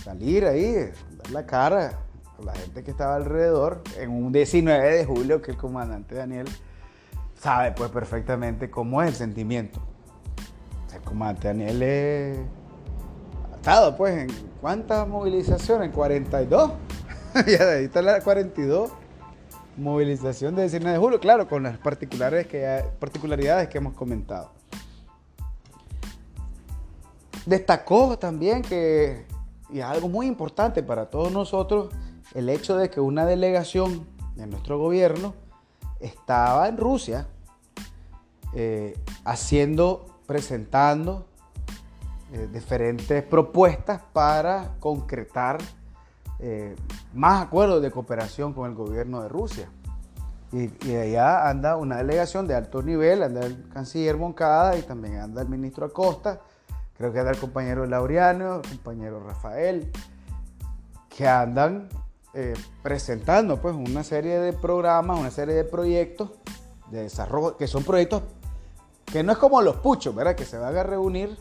Salir ahí, dar la cara a la gente que estaba alrededor en un 19 de julio que el comandante Daniel sabe pues perfectamente cómo es el sentimiento. el comandante Daniel es... ha estado pues en cuántas movilizaciones, 42. y ahí está la 42 movilización de 19 de julio, claro, con las particulares que, particularidades que hemos comentado. Destacó también que, y algo muy importante para todos nosotros, el hecho de que una delegación de nuestro gobierno estaba en Rusia eh, haciendo, presentando eh, diferentes propuestas para concretar eh, más acuerdos de cooperación con el gobierno de Rusia. Y, allá anda una delegación de alto nivel, anda el canciller Moncada y también anda el ministro Acosta, creo que anda el compañero Laureano, el compañero Rafael, que andan eh, presentando pues una serie de programas, una serie de proyectos de desarrollo, que son proyectos que no es como los puchos, ¿verdad? Que se van a reunir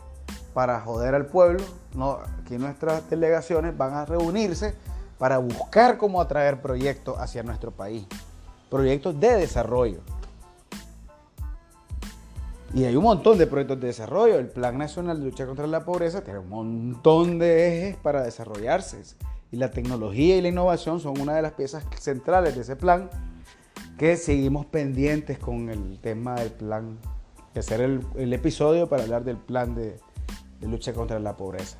para joder al pueblo. No, aquí nuestras delegaciones van a reunirse para buscar cómo atraer proyectos hacia nuestro país, proyectos de desarrollo. Y hay un montón de proyectos de desarrollo. El Plan Nacional de Lucha contra la Pobreza tiene un montón de ejes para desarrollarse. Y la tecnología y la innovación son una de las piezas centrales de ese plan que seguimos pendientes con el tema del plan, de hacer el, episodio para hablar del plan de lucha contra la pobreza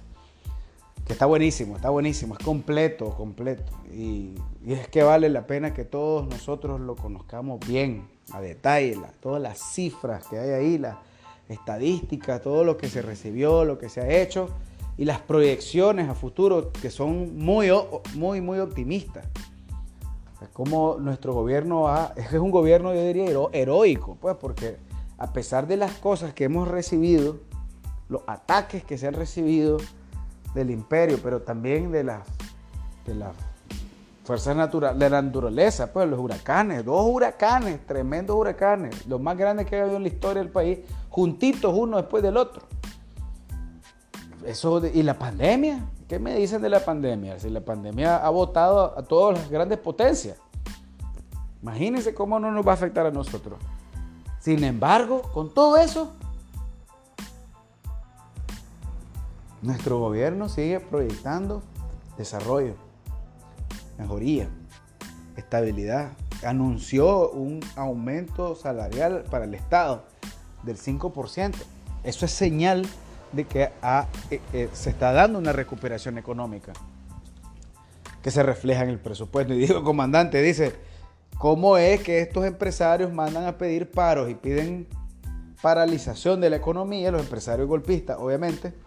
que está buenísimo, está buenísimo, es completo, completo. Y, es que vale la pena que todos nosotros lo conozcamos bien, a detalle, todas las cifras que hay ahí, las estadísticas, todo lo que se recibió, lo que se ha hecho y las proyecciones a futuro que son muy, muy, muy optimistas. como nuestro gobierno ha, es que es un gobierno, yo diría, heroico, pues, porque a pesar de las cosas que hemos recibido, los ataques que se han recibido, del imperio, pero también de las, de fuerzas naturales, de la naturaleza, pues los huracanes, dos huracanes, tremendos huracanes, los más grandes que ha habido en la historia del país, juntitos uno después del otro. Eso y la pandemia, ¿qué me dicen de la pandemia? Si la pandemia ha votado a todas las grandes potencias. Imagínense cómo no nos va a afectar a nosotros. Sin embargo, con todo eso, Nuestro gobierno sigue proyectando desarrollo, mejoría, estabilidad. Anunció un aumento salarial para el Estado del 5%. Eso es señal de que eh, eh, se está dando una recuperación económica que se refleja en el presupuesto. Y digo, comandante, dice, ¿cómo es que estos empresarios mandan a pedir paros y piden paralización de la economía, los empresarios golpistas, obviamente,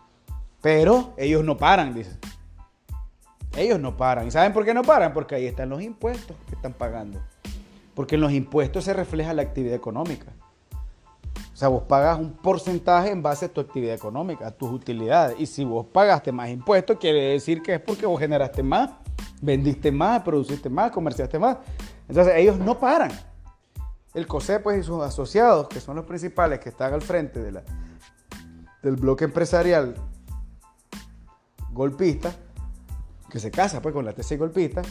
pero ellos no paran, dice. Ellos no paran. ¿Y saben por qué no paran? Porque ahí están los impuestos que están pagando. Porque en los impuestos se refleja la actividad económica. O sea, vos pagas un porcentaje en base a tu actividad económica, a tus utilidades. Y si vos pagaste más impuestos, quiere decir que es porque vos generaste más, vendiste más, produciste más, comerciaste más. Entonces ellos no paran. El COSEP pues, y sus asociados, que son los principales que están al frente de del bloque empresarial golpista, que se casa pues con la tesis golpista,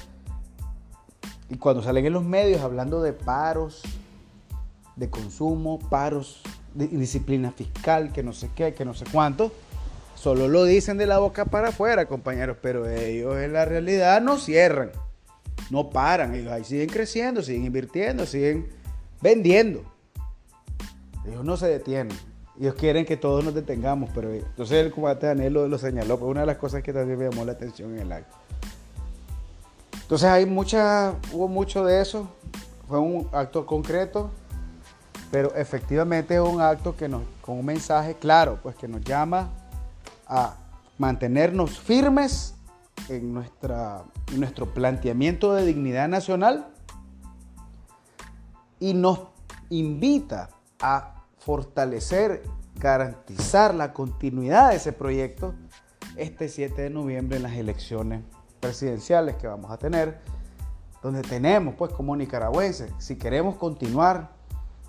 y cuando salen en los medios hablando de paros, de consumo, paros, de disciplina fiscal, que no sé qué, que no sé cuánto, solo lo dicen de la boca para afuera, compañeros, pero ellos en la realidad no cierran, no paran, ellos ahí siguen creciendo, siguen invirtiendo, siguen vendiendo. Ellos no se detienen. Ellos quieren que todos nos detengamos, pero entonces el comandante Daniel lo, lo señaló, pues una de las cosas que también me llamó la atención en el acto. Entonces hay mucha, hubo mucho de eso, fue un acto concreto, pero efectivamente es un acto que nos, con un mensaje claro, pues que nos llama a mantenernos firmes en, nuestra, en nuestro planteamiento de dignidad nacional y nos invita a fortalecer, garantizar la continuidad de ese proyecto este 7 de noviembre en las elecciones presidenciales que vamos a tener, donde tenemos pues como nicaragüenses, si queremos continuar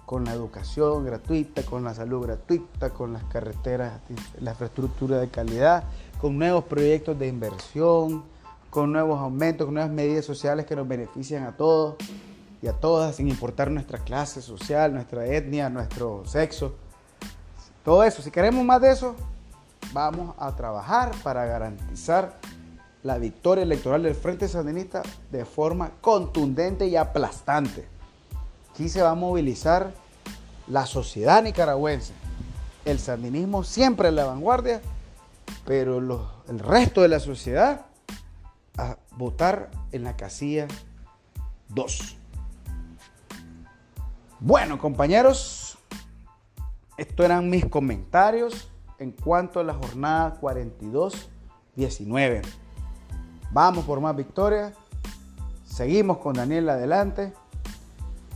con la educación gratuita, con la salud gratuita, con las carreteras, la infraestructura de calidad, con nuevos proyectos de inversión, con nuevos aumentos, con nuevas medidas sociales que nos benefician a todos y a todas, sin importar nuestra clase social, nuestra etnia, nuestro sexo. Todo eso, si queremos más de eso, vamos a trabajar para garantizar la victoria electoral del Frente Sandinista de forma contundente y aplastante. Aquí se va a movilizar la sociedad nicaragüense. El sandinismo siempre en la vanguardia, pero el resto de la sociedad a votar en la casilla 2. Bueno, compañeros, estos eran mis comentarios en cuanto a la jornada 42-19. Vamos por más victorias. Seguimos con Daniel adelante.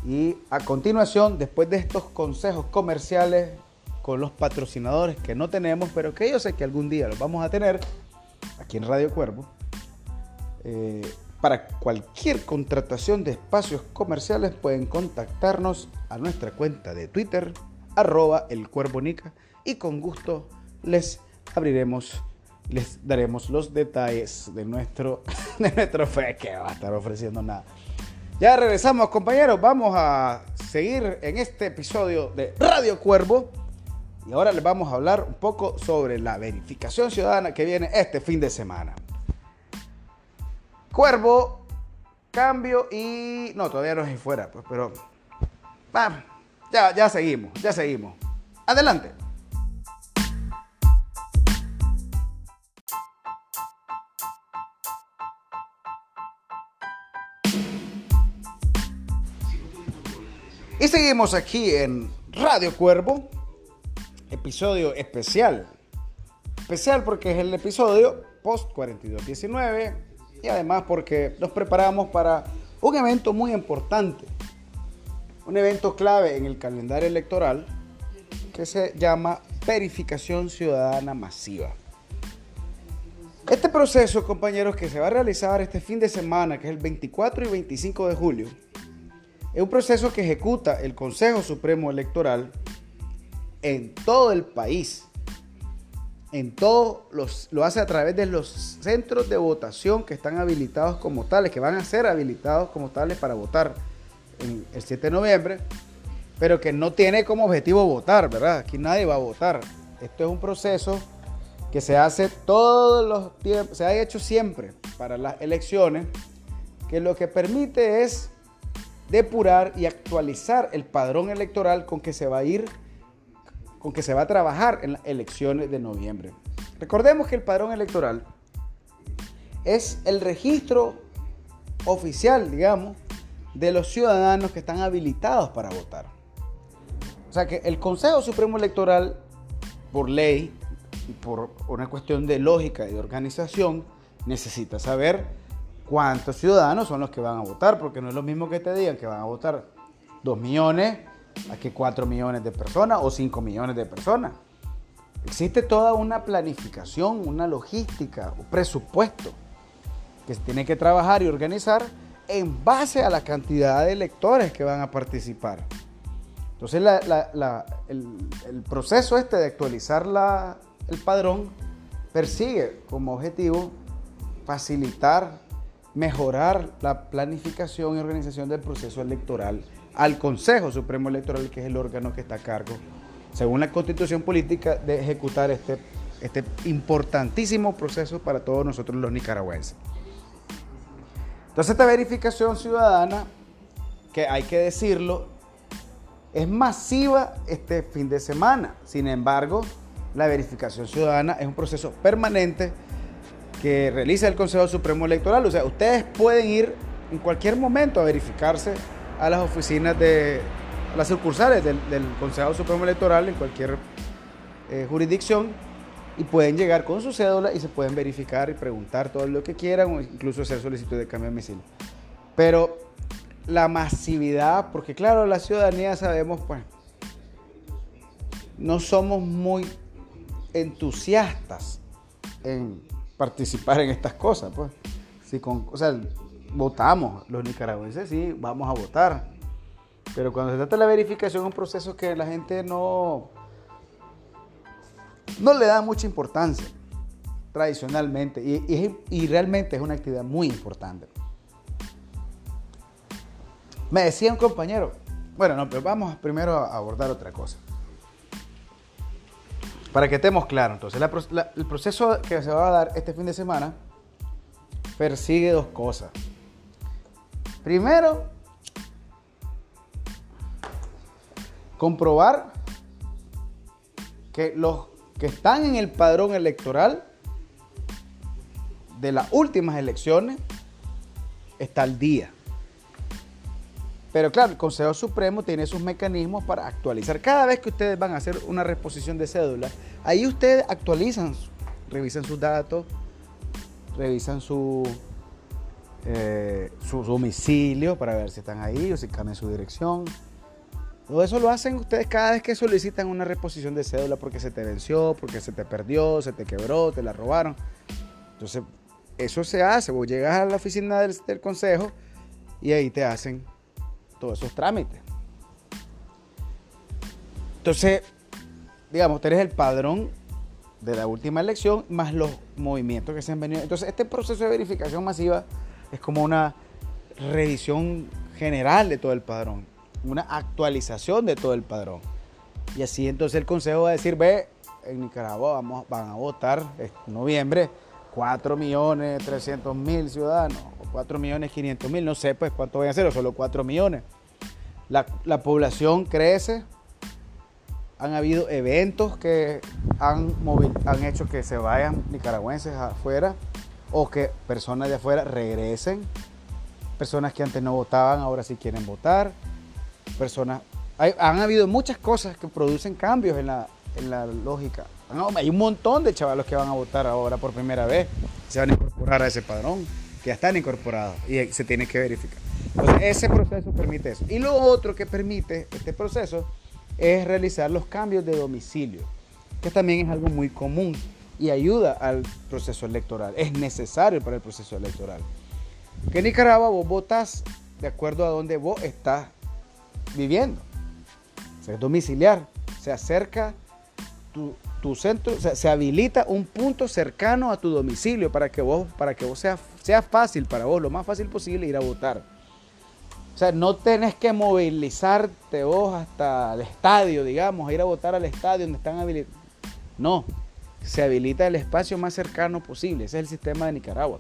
Y a continuación, después de estos consejos comerciales con los patrocinadores que no tenemos, pero que yo sé que algún día los vamos a tener aquí en Radio Cuervo, eh, para cualquier contratación de espacios comerciales pueden contactarnos a nuestra cuenta de Twitter, arroba el nica, y con gusto les abriremos, les daremos los detalles de nuestro, de nuestro fe que va a estar ofreciendo nada. Ya regresamos compañeros, vamos a seguir en este episodio de Radio Cuervo y ahora les vamos a hablar un poco sobre la verificación ciudadana que viene este fin de semana. Cuervo, cambio y... No, todavía no es fuera, pues, pero... Vamos, ya, ya seguimos, ya seguimos. Adelante. Y seguimos aquí en Radio Cuervo, episodio especial. Especial porque es el episodio post 4219 y además porque nos preparamos para un evento muy importante, un evento clave en el calendario electoral que se llama verificación ciudadana masiva. Este proceso, compañeros, que se va a realizar este fin de semana, que es el 24 y 25 de julio, es un proceso que ejecuta el Consejo Supremo Electoral en todo el país en todos los, lo hace a través de los centros de votación que están habilitados como tales, que van a ser habilitados como tales para votar el 7 de noviembre, pero que no tiene como objetivo votar, ¿verdad? Aquí nadie va a votar. Esto es un proceso que se hace todos los tiempos, se ha hecho siempre para las elecciones, que lo que permite es depurar y actualizar el padrón electoral con que se va a ir con que se va a trabajar en las elecciones de noviembre. Recordemos que el padrón electoral es el registro oficial, digamos, de los ciudadanos que están habilitados para votar. O sea que el Consejo Supremo Electoral, por ley y por una cuestión de lógica y de organización, necesita saber cuántos ciudadanos son los que van a votar, porque no es lo mismo que te digan que van a votar 2 millones Aquí 4 millones de personas o 5 millones de personas. Existe toda una planificación, una logística, un presupuesto que se tiene que trabajar y organizar en base a la cantidad de electores que van a participar. Entonces el, proceso este de actualizar el padrón persigue como objetivo facilitar, mejorar la planificación y organización del proceso electoral al Consejo Supremo Electoral, que es el órgano que está a cargo, según la constitución política, de ejecutar este, este importantísimo proceso para todos nosotros los nicaragüenses. Entonces esta verificación ciudadana, que hay que decirlo, es masiva este fin de semana. Sin embargo, la verificación ciudadana es un proceso permanente que realiza el Consejo Supremo Electoral. O sea, ustedes pueden ir en cualquier momento a verificarse a las oficinas de las sucursales del, Consejo Supremo Electoral en cualquier eh, jurisdicción y pueden llegar con su cédula y se pueden verificar y preguntar todo lo que quieran o incluso hacer solicitud de cambio de domicilio. Pero la masividad, porque claro, la ciudadanía sabemos, pues, no somos muy entusiastas en participar en estas cosas, pues. Si con, o sea, votamos los nicaragüenses, sí, vamos a votar. Pero cuando se trata de la verificación es un proceso que la gente no, no le da mucha importancia tradicionalmente y, y realmente es una actividad muy importante. Me decía un compañero, bueno, no, pero vamos primero a abordar otra cosa. Para que estemos claros, entonces, el proceso que se va a dar este fin de semana persigue dos cosas. Primero, comprobar que los que están en el padrón electoral de las últimas elecciones está al día. Pero claro, el Consejo Supremo tiene sus mecanismos para actualizar. Cada vez que ustedes van a hacer una reposición de cédula, ahí ustedes actualizan, revisan sus datos, revisan su, eh, su domicilio para ver si están ahí o si cambian su dirección. Todo eso lo hacen ustedes cada vez que solicitan una reposición de cédula porque se te venció, porque se te perdió, se te quebró, te la robaron. Entonces, eso se hace. Vos llegas a la oficina del, consejo y ahí te hacen todos esos trámites. Entonces, digamos, tenés el padrón de la última elección más los movimientos que se han venido. Entonces, este proceso de verificación masiva es como una revisión general de todo el padrón, una actualización de todo el padrón. Y así entonces el Consejo va a decir, ve, en Nicaragua vamos, van a votar en noviembre 4 millones 300 mil ciudadanos, o 4 millones 500 mil, no sé pues cuánto van a ser, o solo 4 millones. La, población crece, han habido eventos que han, han hecho que se vayan nicaragüenses afuera o que personas de afuera regresen, personas que antes no votaban ahora sí quieren votar, personas... han habido muchas cosas que producen cambios en la, en la lógica no, hay un montón de chavalos que van a votar ahora por primera vez. Se van a incorporar a ese padrón, que ya están incorporados y se tiene que verificar. Entonces, ese proceso permite eso. Y lo otro que permite este proceso es realizar los cambios de domicilio, que también es algo muy común y ayuda al proceso electoral. Es necesario para el proceso electoral. Que en Nicaragua vos votas de acuerdo a donde vos estás viviendo. O sea, es domiciliar. Se acerca tu, tu centro, se habilita un punto cercano a tu domicilio para que vos, para que vos sea, sea fácil para vos, lo más fácil posible ir a votar. O sea, no tenés que movilizarte vos hasta el estadio, digamos, a ir a votar al estadio donde están habilitados. No, se habilita el espacio más cercano posible. Ese es el sistema de Nicaragua.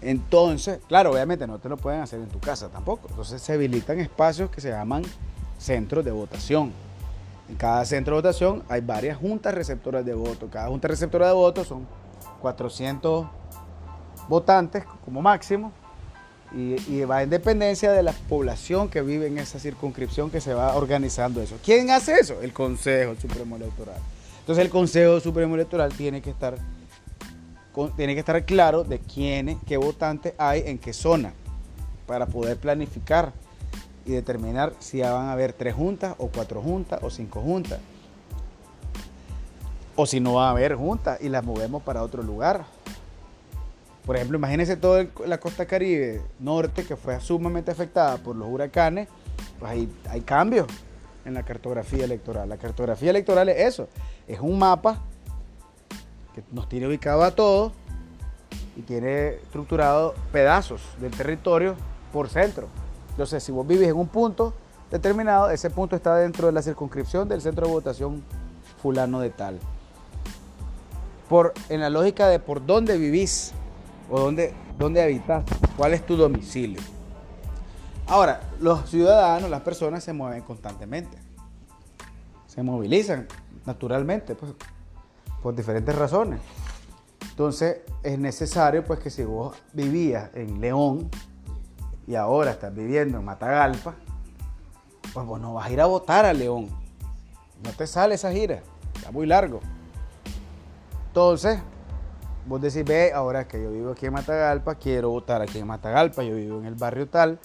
Entonces, claro, obviamente no te lo pueden hacer en tu casa tampoco. Entonces se habilitan espacios que se llaman centros de votación. En cada centro de votación hay varias juntas receptoras de voto. Cada junta receptora de voto son 400 votantes como máximo y, va en dependencia de la población que vive en esa circunscripción que se va organizando eso. ¿Quién hace eso? El Consejo Supremo Electoral. Entonces el Consejo Supremo Electoral tiene que estar, tiene que estar claro de quiénes, qué votantes hay en qué zona para poder planificar y determinar si van a haber tres juntas o cuatro juntas o cinco juntas. O si no va a haber juntas y las movemos para otro lugar. Por ejemplo, imagínense toda la costa caribe norte que fue sumamente afectada por los huracanes, pues hay, hay cambios en la cartografía electoral. La cartografía electoral es eso, es un mapa que nos tiene ubicado a todos y tiene estructurado pedazos del territorio por centro. Entonces, si vos vivís en un punto determinado, ese punto está dentro de la circunscripción del centro de votación fulano de tal. Por, en la lógica de por dónde vivís o dónde, dónde habitas, cuál es tu domicilio. Ahora, los ciudadanos, las personas se mueven constantemente. Se movilizan naturalmente, pues, por diferentes razones. Entonces, es necesario, pues, que si vos vivías en León y ahora estás viviendo en Matagalpa, pues vos no vas a ir a votar a León. No te sale esa gira, está muy largo. Entonces, vos decís, ve, ahora que yo vivo aquí en Matagalpa, quiero votar aquí en Matagalpa, yo vivo en el barrio tal,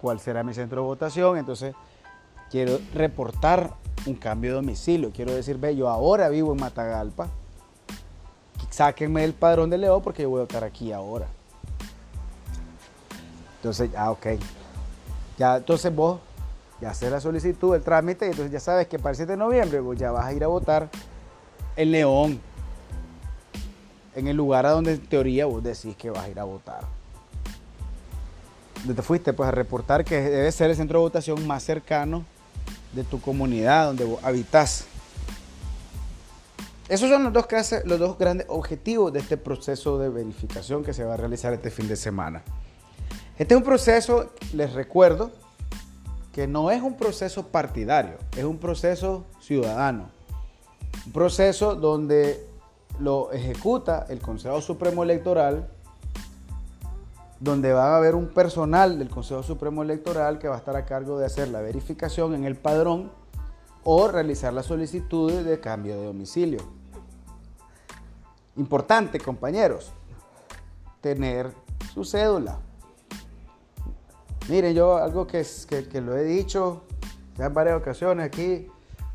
cuál será mi centro de votación, entonces quiero reportar un cambio de domicilio, quiero decir, ve, yo ahora vivo en Matagalpa, sáquenme el padrón de León porque yo voy a votar aquí ahora. Entonces, ah, ok. Ya, entonces vos ya haces la solicitud, el trámite, y entonces ya sabes que para el 7 de noviembre vos ya vas a ir a votar en León, en el lugar a donde en teoría vos decís que vas a ir a votar. Te fuiste pues a reportar que debe ser el centro de votación más cercano de tu comunidad donde vos habitas. Esos son los dos, los dos grandes objetivos de este proceso de verificación que se va a realizar este fin de semana. Este es un proceso, les recuerdo, que no es un proceso partidario, es un proceso ciudadano. Un proceso donde lo ejecuta el Consejo Supremo Electoral, donde va a haber un personal del Consejo Supremo Electoral que va a estar a cargo de hacer la verificación en el padrón o realizar la solicitud de cambio de domicilio. Importante, compañeros, tener su cédula. Miren, yo algo que, que, lo he dicho ya en varias ocasiones aquí,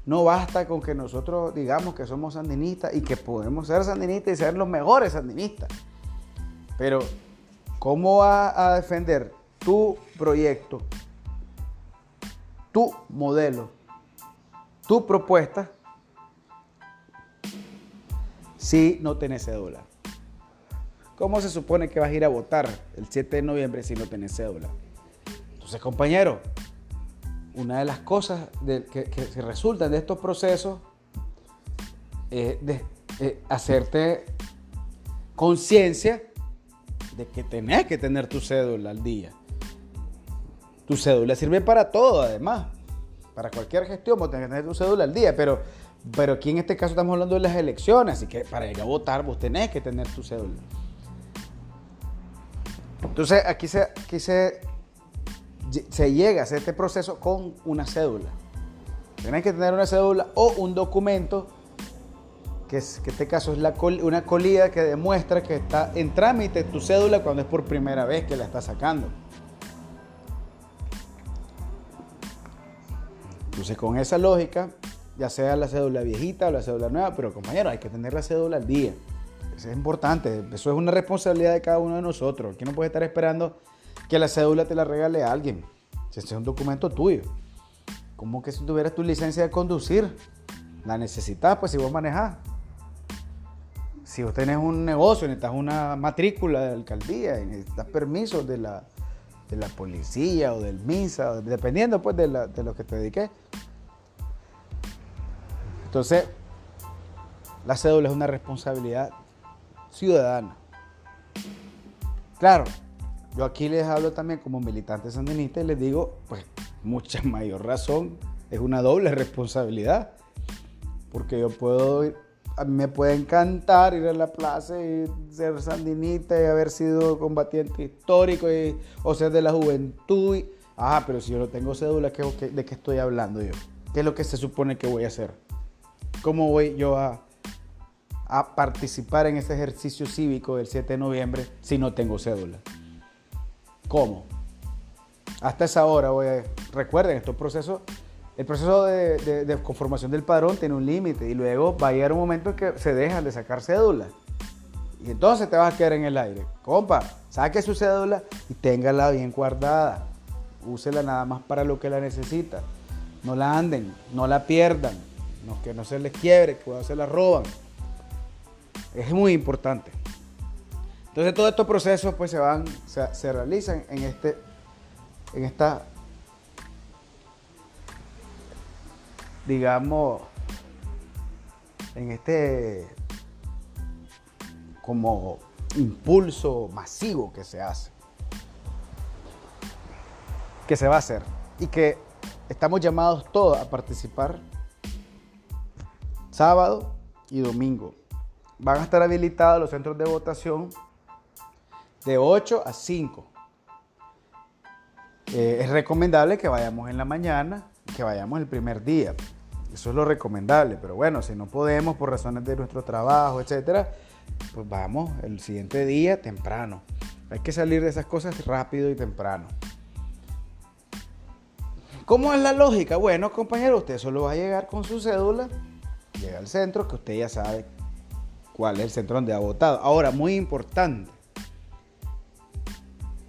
no basta con que nosotros digamos que somos sandinistas y que podemos ser sandinistas y ser los mejores sandinistas. Pero, ¿cómo va a defender tu proyecto, tu modelo, tu propuesta si no tenés cédula? ¿Cómo se supone que vas a ir a votar el 7 de noviembre si no tenés cédula? Entonces, compañero, una de las cosas que, resultan de estos procesos es de, hacerte conciencia de que tenés que tener tu cédula al día. Tu cédula sirve para todo, además. Para cualquier gestión vos tenés que tener tu cédula al día, pero, pero aquí en este caso estamos hablando de las elecciones, así que para ir a votar vos tenés que tener tu cédula. Entonces aquí se, aquí se se llega a hacer este proceso con una cédula. Tienes que tener una cédula o un documento, que, es, este caso es una colida que demuestra que está en trámite tu cédula cuando es por primera vez que la estás sacando. Entonces con esa lógica, ya sea la cédula viejita o la cédula nueva, pero compañero, hay que tener la cédula al día. Eso es importante, eso es una responsabilidad de cada uno de nosotros. Aquí no puedes estar esperando que la cédula te la regale a alguien. Si ese es un documento tuyo. Como que si tuvieras tu licencia de conducir, la necesitas, pues si vos manejás. Si vos tenés un negocio, necesitas una matrícula de alcaldía necesitas permisos de la, de la policía o del MISA, dependiendo pues de, lo que te dediques. Entonces, la cédula es una responsabilidad ciudadana. Claro, yo aquí les hablo también como militante sandinista y les digo, pues mucha mayor razón, es una doble responsabilidad, porque yo puedo, a me puede encantar ir a la plaza y ser sandinista y haber sido combatiente histórico y, o ser de la juventud. ah, pero si yo no tengo cédula, ¿de qué estoy hablando yo? ¿Qué es lo que se supone que voy a hacer? ¿Cómo voy yo a, a participar en ese ejercicio cívico del 7 de noviembre si no tengo cédula? ¿Cómo? Hasta esa hora, recuerden, estos procesos, el proceso de, conformación del padrón tiene un límite y luego va a llegar un momento en que se dejan de sacar cédulas. Y entonces te vas a quedar en el aire. Compa, saque su cédula y téngala bien guardada. Úsela nada más para lo que la necesita. No la anden, no la pierdan. No, que no se les quiebre, que cuando se la roban. Es muy importante. Entonces todos estos procesos pues se van, se, realizan en este, en esta, digamos, en este como impulso masivo que se hace. que se va a hacer y que estamos llamados todos a participar sábado y domingo. Van a estar habilitados los centros de votación de 8 a 5. Eh, es recomendable que vayamos en la mañana, que vayamos el primer día. Eso es lo recomendable, pero bueno, si no podemos por razones de nuestro trabajo, etcétera, pues vamos el siguiente día temprano. Hay que salir de esas cosas rápido y temprano. ¿Cómo es la lógica? Bueno, compañero, usted solo va a llegar con su cédula, llega al centro, que usted ya sabe cuál es el centro donde ha votado. Ahora, muy importante,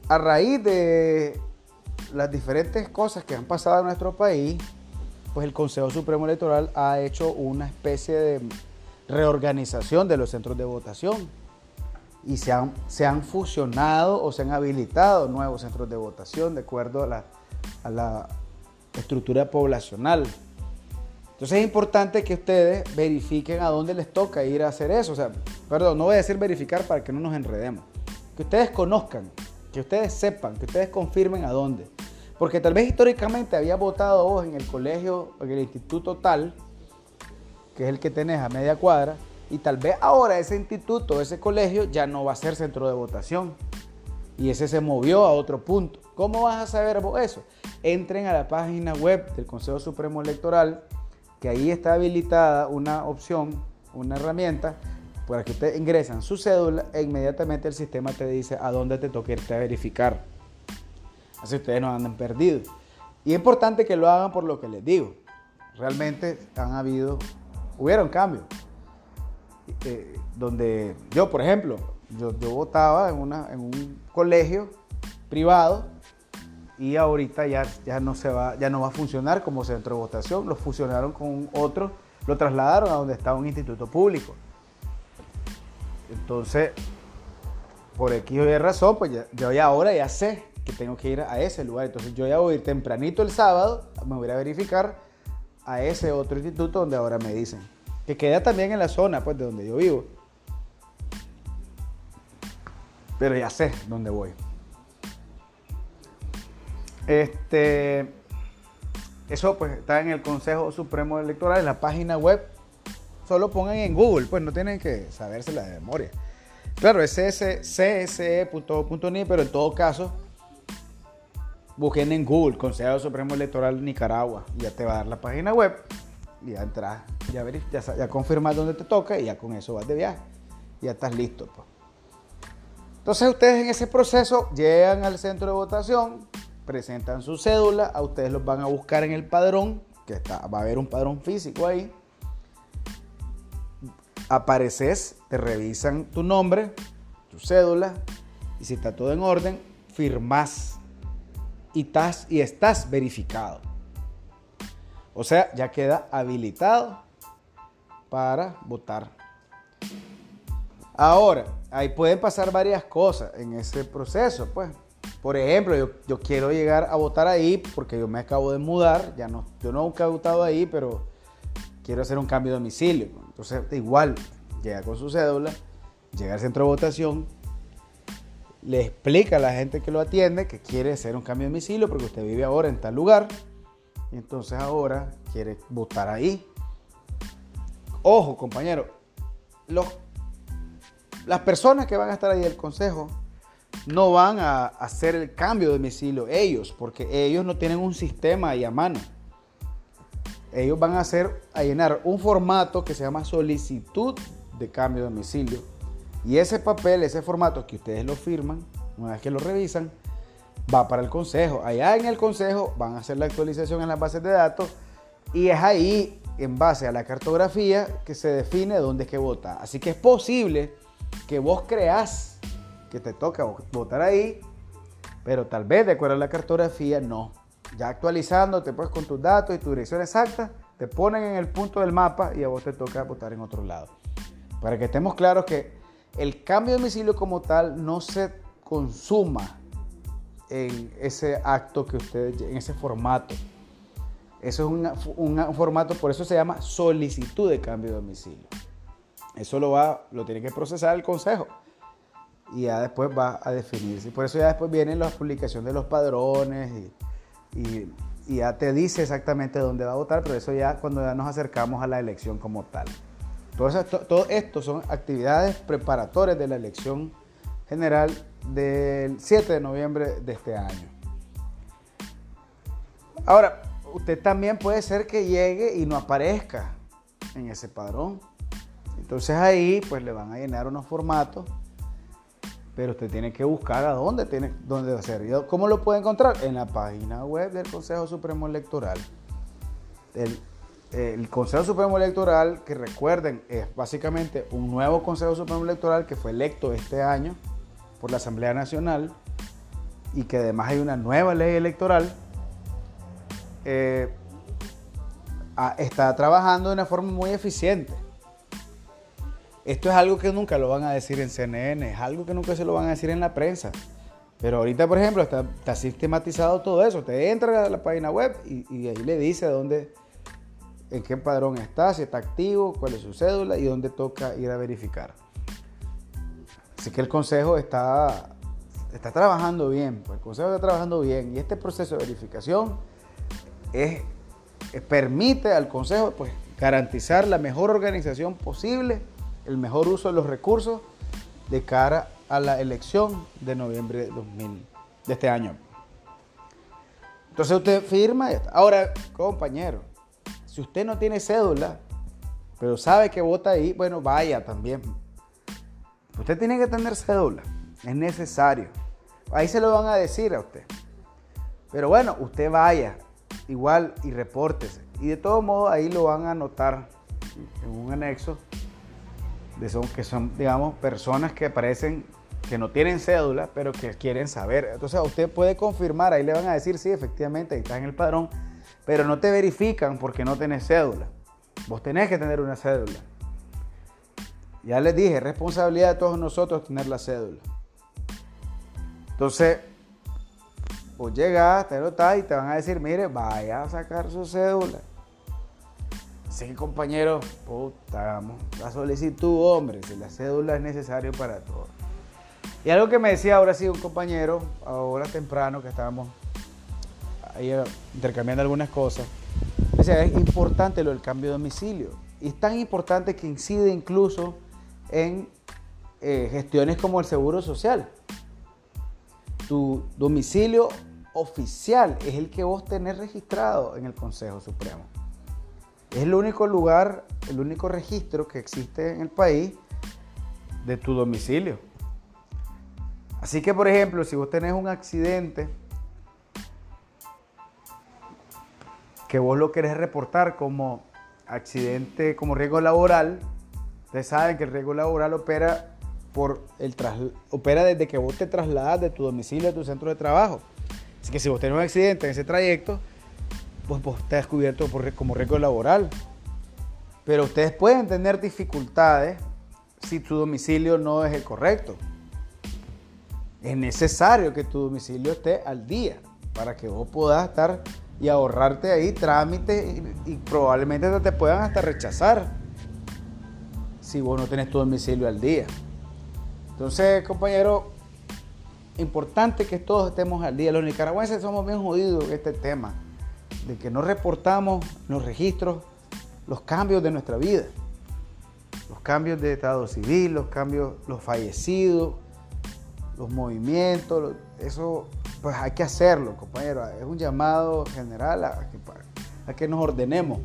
a raíz de las diferentes cosas que han pasado en nuestro país, pues el Consejo Supremo Electoral ha hecho una especie de reorganización de los centros de votación y se han, se han fusionado o se han habilitado nuevos centros de votación de acuerdo a la, a la estructura poblacional. Entonces es importante que ustedes verifiquen a dónde les toca ir a hacer eso. O sea, perdón, no voy a decir verificar para que no nos enredemos. Que ustedes conozcan, que ustedes sepan, que ustedes confirmen a dónde. Porque tal vez históricamente había votado vos en el colegio, en el instituto tal, que es el que tenés a media cuadra, y tal vez ahora ese instituto, ese colegio ya no va a ser centro de votación. Y ese se movió a otro punto. ¿Cómo vas a saber vos eso? Entren a la página web del Consejo Supremo Electoral, que ahí está habilitada una opción, una herramienta, para que ustedes ingresan su cédula e inmediatamente el sistema te dice a dónde te toca a verificar. Así ustedes no andan perdidos. Y es importante que lo hagan por lo que les digo. Realmente han habido, hubieron cambios. Eh, donde yo, por ejemplo, yo, yo votaba en, una, en un colegio privado y ahorita ya, ya, no se va, ya no va a funcionar como centro de votación. Lo fusionaron con otro, lo trasladaron a donde está un instituto público. Entonces, por X o Y razón, pues yo ya ahora ya sé que tengo que ir a ese lugar. Entonces yo ya voy a ir tempranito el sábado, me voy a verificar a ese otro instituto donde ahora me dicen. Que queda también en la zona pues, de donde yo vivo. Pero ya sé dónde voy. Este, eso pues está en el Consejo Supremo Electoral, en la página web. Solo pongan en Google, pues no tienen que sabérsela de memoria. Claro, es cse.ni, pero en todo caso busquen en Google Consejo Supremo Electoral Nicaragua y ya te va a dar la página web y ya entras, ya, ya, ya confirmas dónde te toca y ya con eso vas de viaje. Ya estás listo. Pues. Entonces ustedes en ese proceso llegan al centro de votación, presentan su cédula, a ustedes los van a buscar en el padrón, que está, va a haber un padrón físico ahí. Apareces, te revisan tu nombre, tu cédula, y si está todo en orden, firmas y estás, verificado. O sea, ya queda habilitado para votar. Ahora, ahí pueden pasar varias cosas en ese proceso, pues. Por ejemplo, yo, yo, quiero llegar a votar ahí porque yo me acabo de mudar, ya no, yo nunca he votado ahí, pero quiero hacer un cambio de domicilio. Entonces, igual, llega con su cédula, llega al centro de votación, le explica a la gente que lo atiende que quiere hacer un cambio de domicilio porque usted vive ahora en tal lugar y entonces ahora quiere votar ahí. Ojo, compañero, los, las personas que van a estar ahí del consejo no van a hacer el cambio de domicilio ellos, porque ellos no tienen un sistema ahí a mano. Ellos van a hacer, a llenar un formato que se llama solicitud de cambio de domicilio y ese papel, ese formato que ustedes lo firman, una vez que lo revisan, va para el consejo. Allá en el consejo van a hacer la actualización en las bases de datos y es ahí, en base a la cartografía, que se define dónde es que vota. Así que es posible que vos creas que te toca votar ahí, pero tal vez de acuerdo a la cartografía no. Ya actualizándote pues con tus datos y tu dirección exacta, te ponen en el punto del mapa y a vos te toca votar en otro lado. Para que estemos claros que el cambio de domicilio como tal no se consuma en ese acto que ustedes, en ese formato. Eso es un formato, por eso se llama solicitud de cambio de domicilio. Eso lo va, lo tiene que procesar el consejo y ya después va a definirse. Por eso ya después vienen las publicaciones de los padrones y, ya te dice exactamente dónde va a votar, pero eso ya cuando ya nos acercamos a la elección como tal. Todo, todo esto son actividades preparatorias de la elección general del 7 de noviembre de este año. Ahora, usted también puede ser que llegue y no aparezca en ese padrón. Entonces ahí pues le van a llenar unos formatos pero usted tiene que buscar a dónde tiene dónde hacer. ¿Cómo lo puede encontrar? En la página web del Consejo Supremo Electoral. El, Consejo Supremo Electoral, que recuerden, es básicamente un nuevo Consejo Supremo Electoral que fue electo este año por la Asamblea Nacional y que además hay una nueva ley electoral. Eh, está trabajando de una forma muy eficiente. Esto es algo que nunca lo van a decir en CNN, es algo que nunca se lo van a decir en la prensa. Pero ahorita, por ejemplo, está, sistematizado todo eso. Usted entra a la página web y, ahí le dice dónde, en qué padrón está, si está activo, cuál es su cédula y dónde toca ir a verificar. Así que el consejo está, está trabajando bien. Pues el consejo está trabajando bien y este proceso de verificación es, permite al consejo pues, garantizar la mejor organización posible el mejor uso de los recursos de cara a la elección de noviembre de, 2000, de este año. Entonces usted firma. Ahora, compañero, si usted no tiene cédula, pero sabe que vota ahí, bueno, vaya también. Usted tiene que tener cédula, es necesario. Ahí se lo van a decir a usted. Pero bueno, usted vaya igual y repórtese. Y de todo modo ahí lo van a anotar en un anexo de son, que son, digamos, personas que aparecen que no tienen cédula, pero que quieren saber. Entonces usted puede confirmar, ahí le van a decir, sí, efectivamente, ahí está en el padrón, pero no te verifican porque no tenés cédula. Vos tenés que tener una cédula. Ya les dije, responsabilidad de todos nosotros tener la cédula. Entonces, vos llegas, te lo y te van a decir, mire, vaya a sacar su cédula. Que compañero, puta, la solicitud, hombre, si la cédula es necesario para todo. Y algo que me decía ahora sí un compañero, ahora temprano que estábamos ahí intercambiando algunas cosas, decía, es importante lo del cambio de domicilio. Y es tan importante que incide incluso en eh, gestiones como el seguro social. Tu domicilio oficial es el que vos tenés registrado en el Consejo Supremo. Es el único lugar, el único registro que existe en el país de tu domicilio. Así que, por ejemplo, si vos tenés un accidente que vos lo querés reportar como accidente, como riesgo laboral, ustedes saben que el riesgo laboral opera, por el opera desde que vos te trasladas de tu domicilio a tu centro de trabajo. Así que si vos tenés un accidente en ese trayecto, pues vos está descubierto como riesgo laboral. Pero ustedes pueden tener dificultades si tu domicilio no es el correcto. Es necesario que tu domicilio esté al día para que vos puedas estar y ahorrarte ahí trámites y, probablemente te puedan hasta rechazar si vos no tenés tu domicilio al día. Entonces, compañero, importante que todos estemos al día. Los nicaragüenses somos bien jodidos en este tema de que no reportamos los registros los cambios de nuestra vida, los cambios de estado civil, los cambios, los fallecidos, los movimientos, eso pues hay que hacerlo, compañero. Es un llamado general a que, a que nos ordenemos,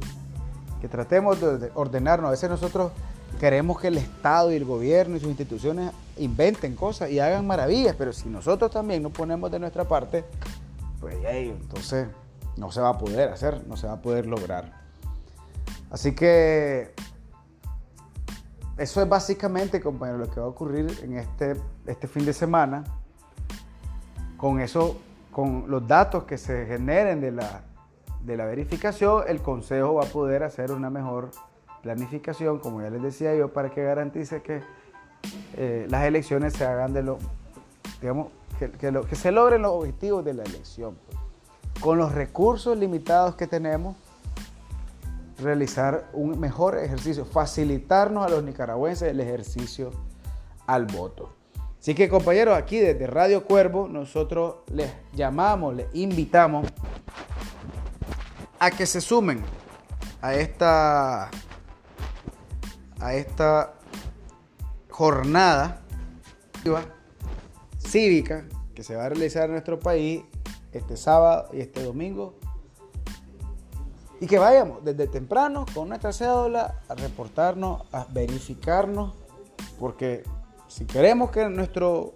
que tratemos de ordenarnos. A veces nosotros queremos que el Estado y el gobierno y sus instituciones inventen cosas y hagan maravillas, pero si nosotros también no ponemos de nuestra parte, pues entonces no se va a poder hacer, no se va a poder lograr. Así que eso es básicamente, compañero, lo que va a ocurrir en este, este fin de semana. Con eso, con los datos que se generen de la, de la verificación, el Consejo va a poder hacer una mejor planificación, como ya les decía yo, para que garantice que eh, las elecciones se hagan de lo, digamos, que, que se logren los objetivos de la elección. Con los recursos limitados que tenemos, realizar un mejor ejercicio, facilitarnos a los nicaragüenses el ejercicio al voto. Así que compañeros, aquí desde Radio Cuervo nosotros les llamamos, les invitamos a que se sumen a esta a esta jornada cívica que se va a realizar en nuestro país este sábado y este domingo. Y que vayamos desde temprano con nuestra cédula a reportarnos, a verificarnos, porque si queremos que nuestro...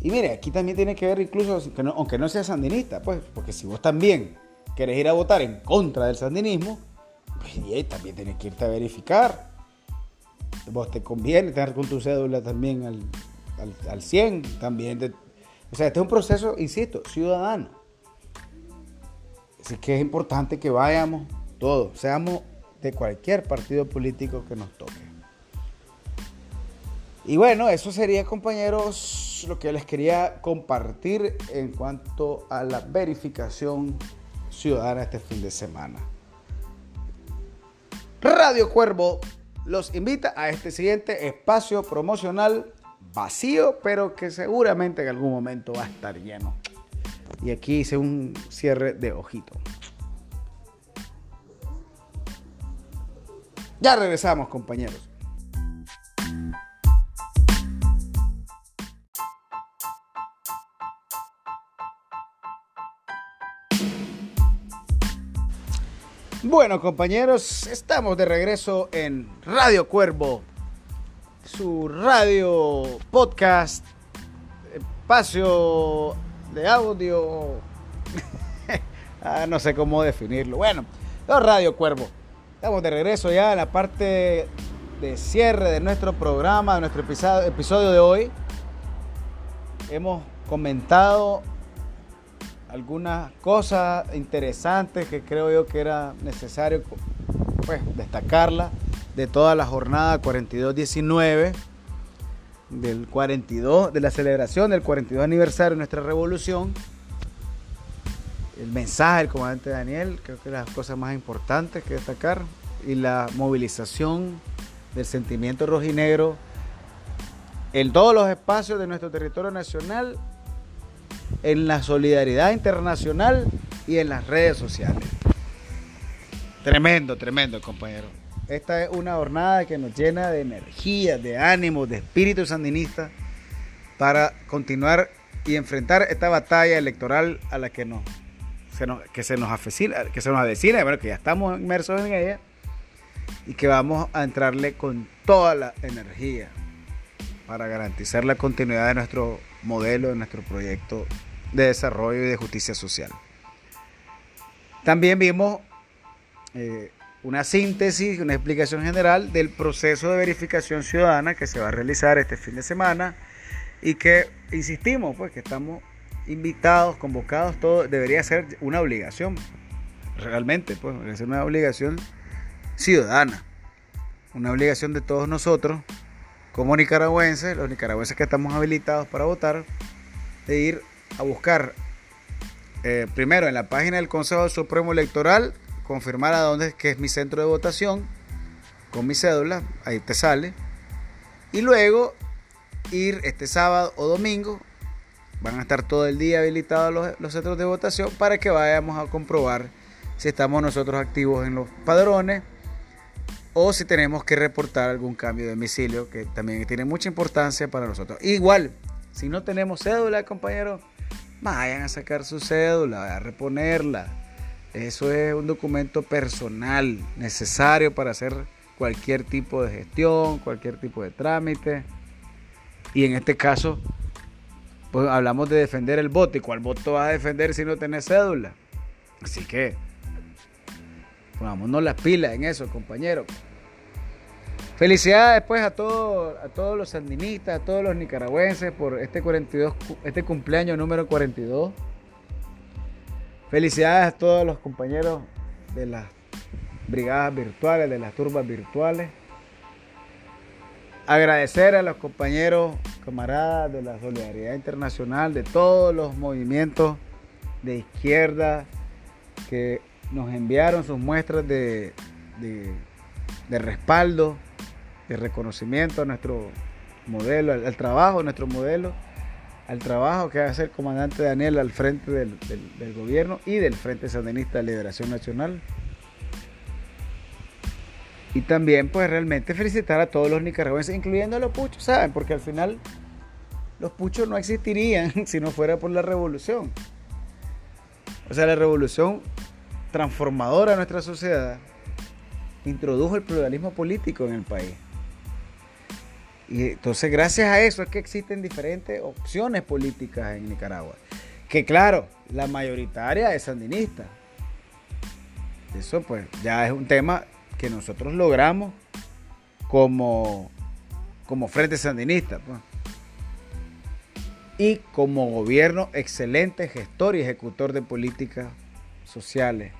Y mire, aquí también tiene que ver incluso, aunque no sea sandinista, pues, porque si vos también querés ir a votar en contra del sandinismo, pues también tienes que irte a verificar. Vos te conviene tener con tu cédula también al, al, 100, también. o sea, este es un proceso, insisto, ciudadano. Así que es importante que vayamos todos, seamos de cualquier partido político que nos toque. Y bueno, eso sería, compañeros, lo que les quería compartir en cuanto a la verificación ciudadana este fin de semana. Radio Cuervo los invita a este siguiente espacio promocional vacío, pero que seguramente en algún momento va a estar lleno. Y aquí hice un cierre de ojito. Ya regresamos, compañeros. Bueno, compañeros, estamos de regreso en Radio Cuervo, su radio podcast, espacio de audio, ah, no sé cómo definirlo. Bueno, Radio Cuervo, estamos de regreso ya en la parte de cierre de nuestro programa, de nuestro episodio de hoy. Hemos comentado algunas cosas interesantes que creo yo que era necesario pues, destacarla de toda la jornada 42-19 del 42, de la celebración del 42 aniversario de nuestra revolución. El mensaje del comandante Daniel, creo que las cosas más importantes que destacar, y la movilización del sentimiento rojinegro en todos los espacios de nuestro territorio nacional en la solidaridad internacional y en las redes sociales. Tremendo, tremendo, compañero. Esta es una jornada que nos llena de energía, de ánimo, de espíritu sandinista para continuar y enfrentar esta batalla electoral a la que nos, se nos, que se nos avecina, que se nos avecina, bueno, que ya estamos inmersos en ella y que vamos a entrarle con toda la energía para garantizar la continuidad de nuestro modelo, de nuestro proyecto de desarrollo y de justicia social. También vimos eh, una síntesis, una explicación general del proceso de verificación ciudadana que se va a realizar este fin de semana y que, insistimos, pues que estamos invitados, convocados, todo debería ser una obligación, realmente, pues debería ser una obligación ciudadana, una obligación de todos nosotros como nicaragüenses, los nicaragüenses que estamos habilitados para votar, de ir a buscar eh, primero en la página del Consejo Supremo Electoral, confirmar a dónde es que es mi centro de votación, con mi cédula, ahí te sale. Y luego ir este sábado o domingo, van a estar todo el día habilitados los, los centros de votación para que vayamos a comprobar si estamos nosotros activos en los padrones o si tenemos que reportar algún cambio de domicilio, que también tiene mucha importancia para nosotros. Igual, si no tenemos cédula, compañero, vayan a sacar su cédula, a reponerla. Eso es un documento personal necesario para hacer cualquier tipo de gestión, cualquier tipo de trámite. Y en este caso, pues hablamos de defender el voto. ¿Y cuál voto vas a defender si no tenés cédula? Así que, pongámonos las pilas en eso, compañeros. Felicidades pues a todos, a todos los sandinistas, a todos los nicaragüenses por este 42, este cumpleaños número 42. Felicidades a todos los compañeros de las brigadas virtuales, de las turbas virtuales. Agradecer a los compañeros, camaradas de la Solidaridad Internacional, de todos los movimientos de izquierda que nos enviaron sus muestras de, de respaldo de reconocimiento a nuestro modelo, al, trabajo de nuestro modelo. al trabajo que hace el comandante Daniel al frente del, del gobierno y del Frente Sandinista de Liberación Nacional. Y también, pues realmente felicitar a todos los nicaragüenses, incluyendo a los puchos, ¿saben? Porque al final los puchos no existirían si no fuera por la revolución. O sea, la revolución transformadora de nuestra sociedad introdujo el pluralismo político en el país. Y entonces gracias a eso es que existen diferentes opciones políticas en Nicaragua. Que claro, la mayoritaria es sandinista. Eso pues ya es un tema que nosotros logramos como, como Frente Sandinista. Pues. Y como gobierno excelente gestor y ejecutor de políticas sociales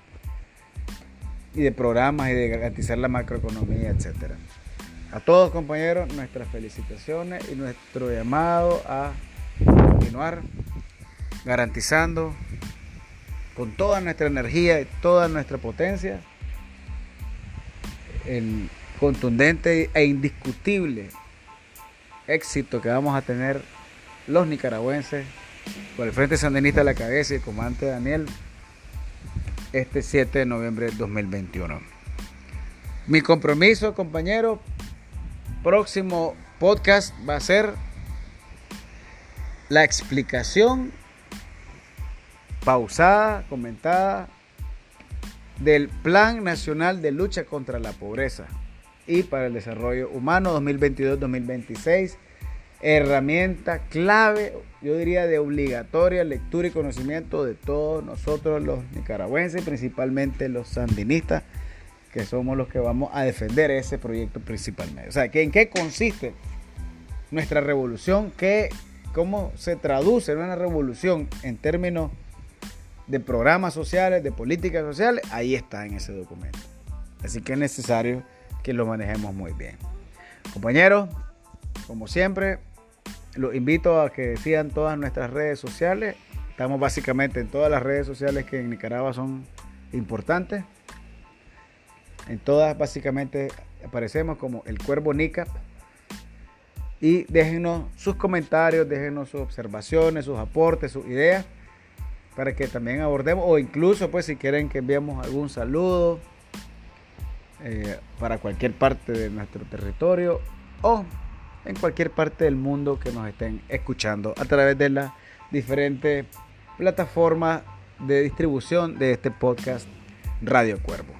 y de programas y de garantizar la macroeconomía, etc. A todos compañeros, nuestras felicitaciones y nuestro llamado a continuar garantizando con toda nuestra energía y toda nuestra potencia el contundente e indiscutible éxito que vamos a tener los nicaragüenses con el Frente Sandinista a la cabeza y el comandante Daniel este 7 de noviembre de 2021. Mi compromiso, compañero, próximo podcast va a ser la explicación pausada, comentada del Plan Nacional de Lucha contra la Pobreza y para el Desarrollo Humano 2022-2026. Herramienta clave, yo diría de obligatoria lectura y conocimiento de todos nosotros los nicaragüenses, principalmente los sandinistas, que somos los que vamos a defender ese proyecto principalmente. O sea, ¿en qué consiste nuestra revolución? ¿Qué, ¿Cómo se traduce en una revolución en términos de programas sociales, de políticas sociales, ahí está en ese documento. Así que es necesario que lo manejemos muy bien. Compañeros, como siempre, los invito a que sigan todas nuestras redes sociales. Estamos básicamente en todas las redes sociales que en Nicaragua son importantes. En todas básicamente aparecemos como el Cuervo Nicap. Y déjenos sus comentarios, déjenos sus observaciones, sus aportes, sus ideas para que también abordemos, o incluso pues si quieren que enviemos algún saludo eh, para cualquier parte de nuestro territorio o en cualquier parte del mundo que nos estén escuchando a través de las diferentes plataformas de distribución de este podcast Radio Cuervo.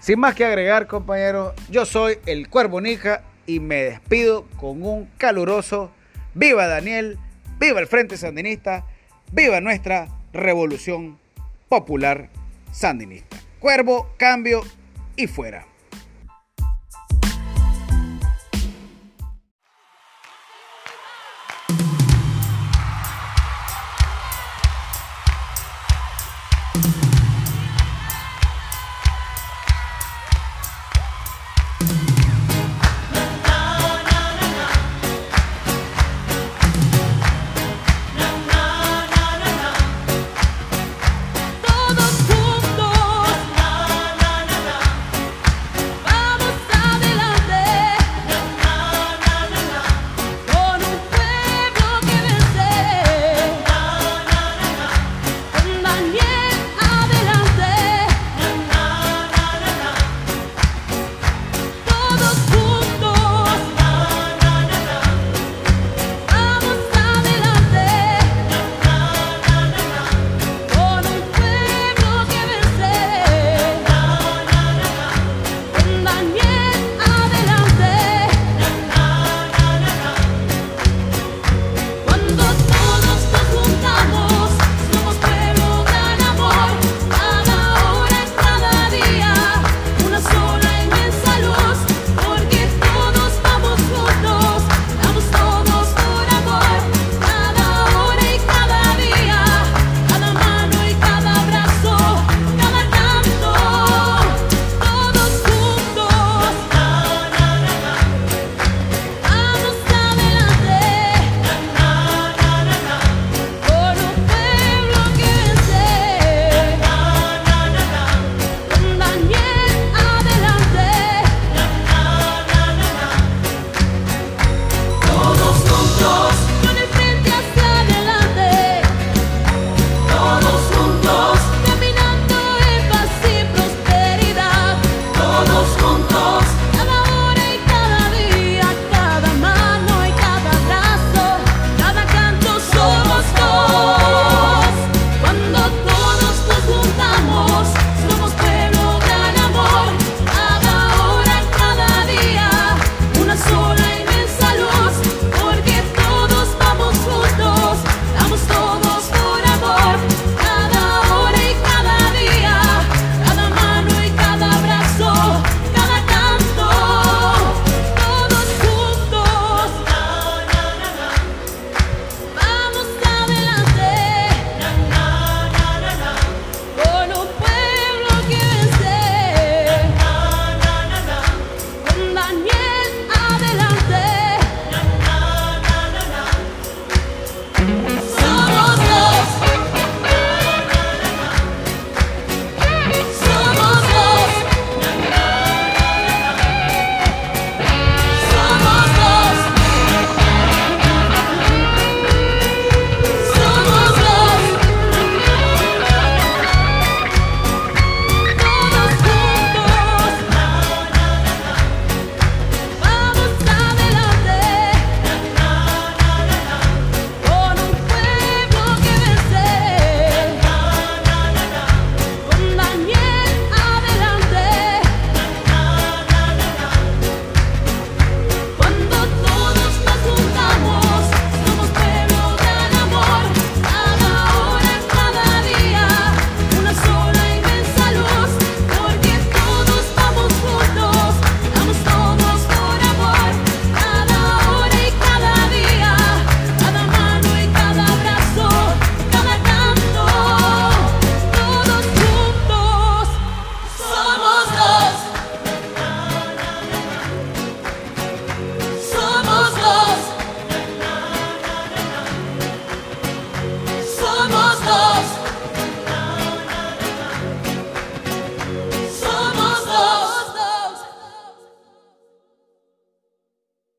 Sin más que agregar, compañeros, yo soy el Cuervo Nica y me despido con un caluroso Viva Daniel, viva el Frente Sandinista, viva nuestra Revolución Popular Sandinista. Cuervo, cambio y fuera.